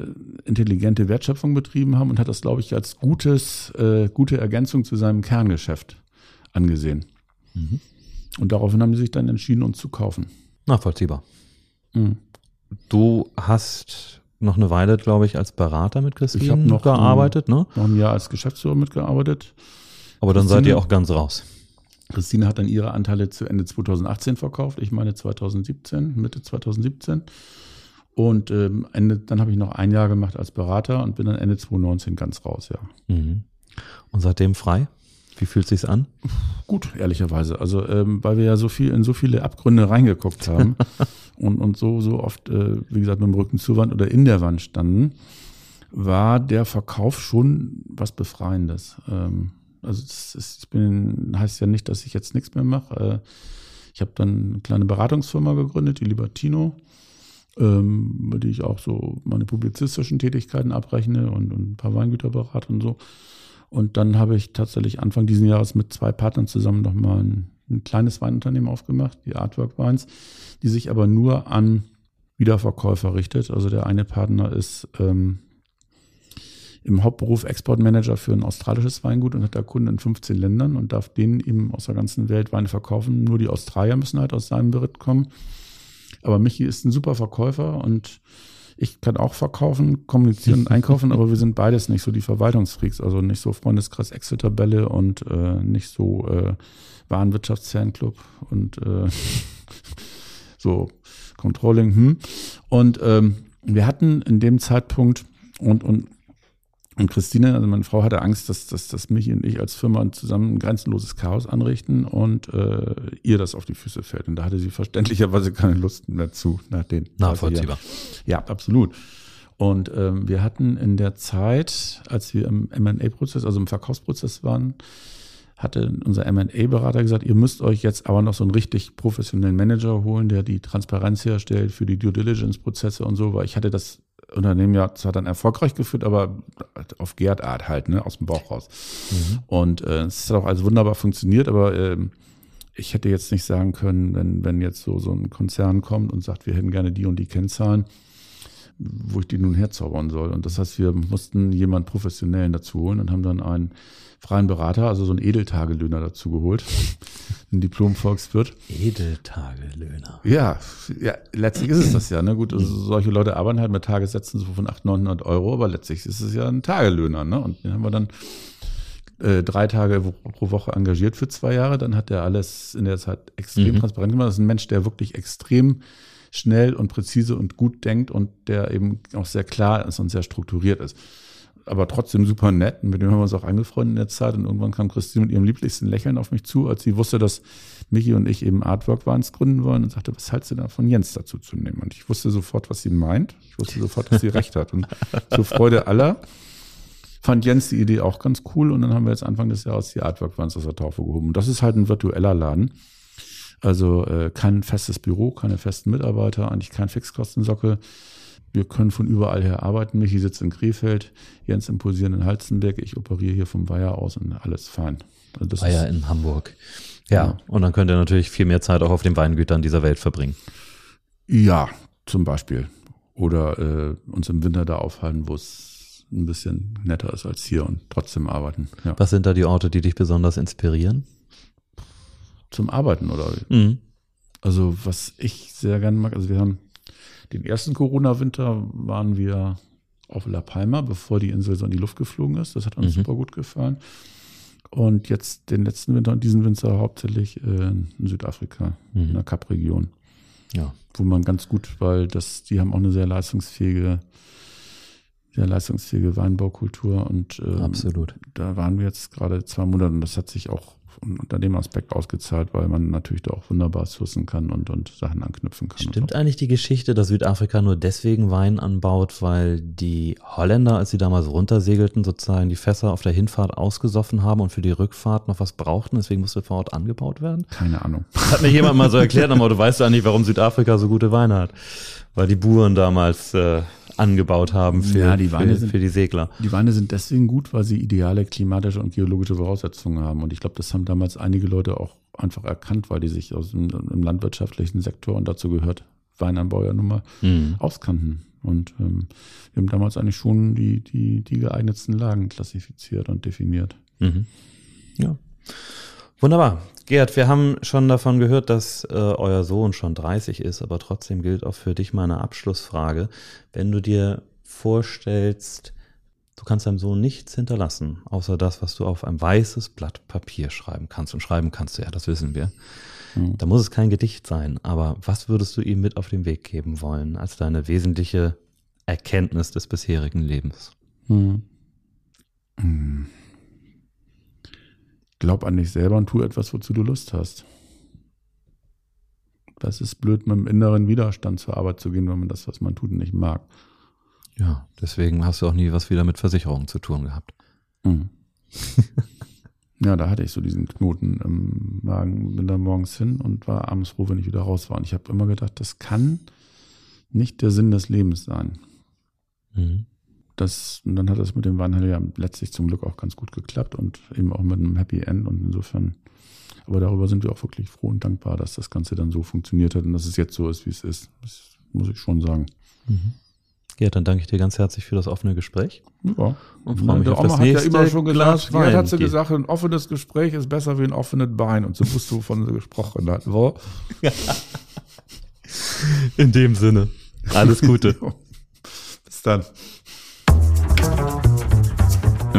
intelligente Wertschöpfung betrieben haben und hat das, glaube ich, als gutes, äh, gute Ergänzung zu seinem Kerngeschäft angesehen. Mhm. Und daraufhin haben sie sich dann entschieden, uns zu kaufen. Nachvollziehbar. Mhm. Du hast noch eine Weile, glaube ich, als Berater mit Christine Ich hab noch, gearbeitet, ne? Noch ein Jahr als Geschäftsführer mitgearbeitet. Aber dann seid Christine- ihr auch ganz raus. Christine hat dann ihre Anteile zu Ende 2018 verkauft, ich meine 2017, Mitte 2017. Und ähm, Ende, dann habe ich noch ein Jahr gemacht als Berater und bin dann Ende 2019 ganz raus, ja. Mhm. Und seitdem frei? Wie fühlt sich's an? Gut, ehrlicherweise. Also, ähm, weil wir ja so viel in so viele Abgründe reingeguckt haben und, und so, so oft, äh, wie gesagt, mit dem Rücken zur Wand oder in der Wand standen, war der Verkauf schon was Befreiendes. Ähm, also das ist, bin, heißt ja nicht, dass ich jetzt nichts mehr mache. Äh, ich habe dann eine kleine Beratungsfirma gegründet, die Libertino, ähm, bei der ich auch so meine publizistischen Tätigkeiten abrechne und, und ein paar Weingüter berate und so. Und dann habe ich tatsächlich Anfang dieses Jahres mit zwei Partnern zusammen nochmal ein, ein kleines Weinunternehmen aufgemacht, die Artwork Wines, die sich aber nur an Wiederverkäufer richtet. Also der eine Partner ist ähm, im Hauptberuf Exportmanager für ein australisches Weingut und hat da Kunden in 15 Ländern und darf denen eben aus der ganzen Welt Weine verkaufen. Nur die Australier müssen halt aus seinem Beritt kommen. Aber Michi ist ein super Verkäufer und ich kann auch verkaufen, kommunizieren und einkaufen, aber wir sind beides nicht so die Verwaltungsfreaks, also nicht so Freundeskreis Excel-Tabelle und äh, nicht so äh, Warenwirtschaftsfernclub und äh, so Controlling. Hm. Und ähm, wir hatten in dem Zeitpunkt und, und und Christine, also meine Frau, hatte Angst, dass, dass, dass mich und ich als Firma zusammen ein grenzenloses Chaos anrichten und äh, ihr das auf die Füße fällt. Und da hatte sie verständlicherweise keine Lust mehr zu nach den. Nachvollziehbar. Ja, absolut. Und ähm, wir hatten in der Zeit, als wir im M&A-Prozess, also im Verkaufsprozess waren, hatte unser M&A-Berater gesagt, ihr müsst euch jetzt aber noch so einen richtig professionellen Manager holen, der die Transparenz herstellt für die Due Diligence-Prozesse und so, weil ich hatte das Unternehmen ja zwar dann erfolgreich geführt, aber auf Gerd-Art halt, ne, aus dem Bauch raus. Mhm. Und äh, es hat auch alles wunderbar funktioniert, aber äh, ich hätte jetzt nicht sagen können, wenn, wenn jetzt so, so ein Konzern kommt und sagt, wir hätten gerne die und die Kennzahlen, wo ich die nun herzaubern soll. Und das heißt, wir mussten jemanden Professionellen dazu holen und haben dann einen freien Berater, also so einen Edeltagelöhner dazu geholt, ein Diplom-Volkswirt. Edeltagelöhner. Ja, ja, letztlich ist es das ja. Ne? Gut, also solche Leute arbeiten halt mit Tagessätzen so von 800, 900 Euro, aber letztlich ist es ja ein Tagelöhner. Ne? Und den haben wir dann äh, drei Tage pro Woche engagiert für zwei Jahre. Dann hat er alles in der Zeit extrem mhm. transparent gemacht. Das ist ein Mensch, der wirklich extrem schnell und präzise und gut denkt und der eben auch sehr klar ist und sehr strukturiert ist aber trotzdem super nett. Und mit dem haben wir uns auch angefreundet in der Zeit. Und irgendwann kam Christine mit ihrem lieblichsten Lächeln auf mich zu, als sie wusste, dass Michi und ich eben Artwork Wines gründen wollen und sagte, was hältst du da von Jens dazu zu nehmen? Und ich wusste sofort, was sie meint. Ich wusste sofort, dass sie recht hat. Und zur Freude aller fand Jens die Idee auch ganz cool. Und dann haben wir jetzt Anfang des Jahres die Artwork Wines aus der Taufe gehoben. Und das ist halt ein virtueller Laden. Also äh, kein festes Büro, keine festen Mitarbeiter, eigentlich kein Fixkostensockel wir können von überall her arbeiten. Michi sitzt in Krefeld, Jens im pulsierenden Halstenberg. Ich operiere hier vom Weiher aus und alles fein. Also Weiher in Hamburg. Ja, ja, und dann könnt ihr natürlich viel mehr Zeit auch auf den Weingütern dieser Welt verbringen. Ja, zum Beispiel. Oder äh, uns im Winter da aufhalten, wo es ein bisschen netter ist als hier und trotzdem arbeiten. Ja. Was sind da die Orte, die dich besonders inspirieren? Zum Arbeiten, oder? Mhm. Also, was ich sehr gerne mag, also wir haben den ersten Corona-Winter waren wir auf La Palma, bevor die Insel so in die Luft geflogen ist. Das hat uns mhm. super gut gefallen. Und jetzt den letzten Winter und diesen Winter hauptsächlich in Südafrika, mhm. in der Kap-Region. Ja. Wo man ganz gut, weil das, die haben auch eine sehr leistungsfähige, sehr leistungsfähige Weinbaukultur und ähm, Absolut. da waren wir jetzt gerade zwei Monate und das hat sich auch unter dem Aspekt ausgezahlt, weil man natürlich da auch wunderbar sourcen kann und, und Sachen anknüpfen kann. Stimmt eigentlich die Geschichte, dass Südafrika nur deswegen Wein anbaut, weil die Holländer, als sie damals runtersegelten, sozusagen die Fässer auf der Hinfahrt ausgesoffen haben und für die Rückfahrt noch was brauchten, deswegen musste vor Ort angebaut werden? Keine Ahnung. Das hat mir jemand mal so erklärt, aber du weißt ja nicht, warum Südafrika so gute Weine hat. Weil die Buren damals äh, angebaut haben für, ja, die Weine für, sind, für die Segler. Die Weine sind deswegen gut, weil sie ideale klimatische und geologische Voraussetzungen haben. Und ich glaube, das haben damals einige Leute auch einfach erkannt, weil die sich aus dem, im landwirtschaftlichen Sektor und dazu gehört Weinanbau ja nun mal mhm. auskannten. Und ähm, wir haben damals eigentlich schon die, die, die geeignetsten Lagen klassifiziert und definiert. Mhm. Ja. Wunderbar. Gerd, wir haben schon davon gehört, dass äh, euer Sohn schon 30 ist, aber trotzdem gilt auch für dich meine Abschlussfrage. Wenn du dir vorstellst, du kannst deinem Sohn nichts hinterlassen, außer das, was du auf ein weißes Blatt Papier schreiben kannst. Und schreiben kannst du ja, das wissen wir. Mhm. Da muss es kein Gedicht sein, aber was würdest du ihm mit auf den Weg geben wollen, als deine wesentliche Erkenntnis des bisherigen Lebens? Mhm. Mhm. Glaub an dich selber und tu etwas, wozu du Lust hast. Das ist blöd, mit dem inneren Widerstand zur Arbeit zu gehen, wenn man das, was man tut, nicht mag. Ja, deswegen hast du auch nie was wieder mit Versicherungen zu tun gehabt. Mhm. ja, da hatte ich so diesen Knoten im Magen, bin da morgens hin und war abends froh, wenn ich wieder raus war. Und ich habe immer gedacht, das kann nicht der Sinn des Lebens sein. Mhm. Das, und dann hat das mit dem Weinhandel ja letztlich zum Glück auch ganz gut geklappt und eben auch mit einem Happy End. Und insofern, aber darüber sind wir auch wirklich froh und dankbar, dass das Ganze dann so funktioniert hat und dass es jetzt so ist, wie es ist. Das muss ich schon sagen. Mhm. Ja, dann danke ich dir ganz herzlich für das offene Gespräch. Ja. Und freue mich auf das Oma hat ja immer schon gesagt, Wein. hat sie gesagt, ein offenes Gespräch ist besser wie ein offenes Bein. Und so wusst du, sie gesprochen hat. Wo? In dem Sinne. Alles Gute. Bis dann.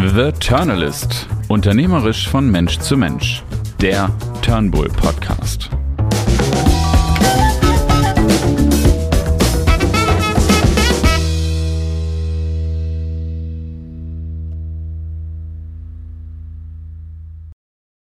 The Turnalist. Unternehmerisch von Mensch zu Mensch. Der Turnbull Podcast.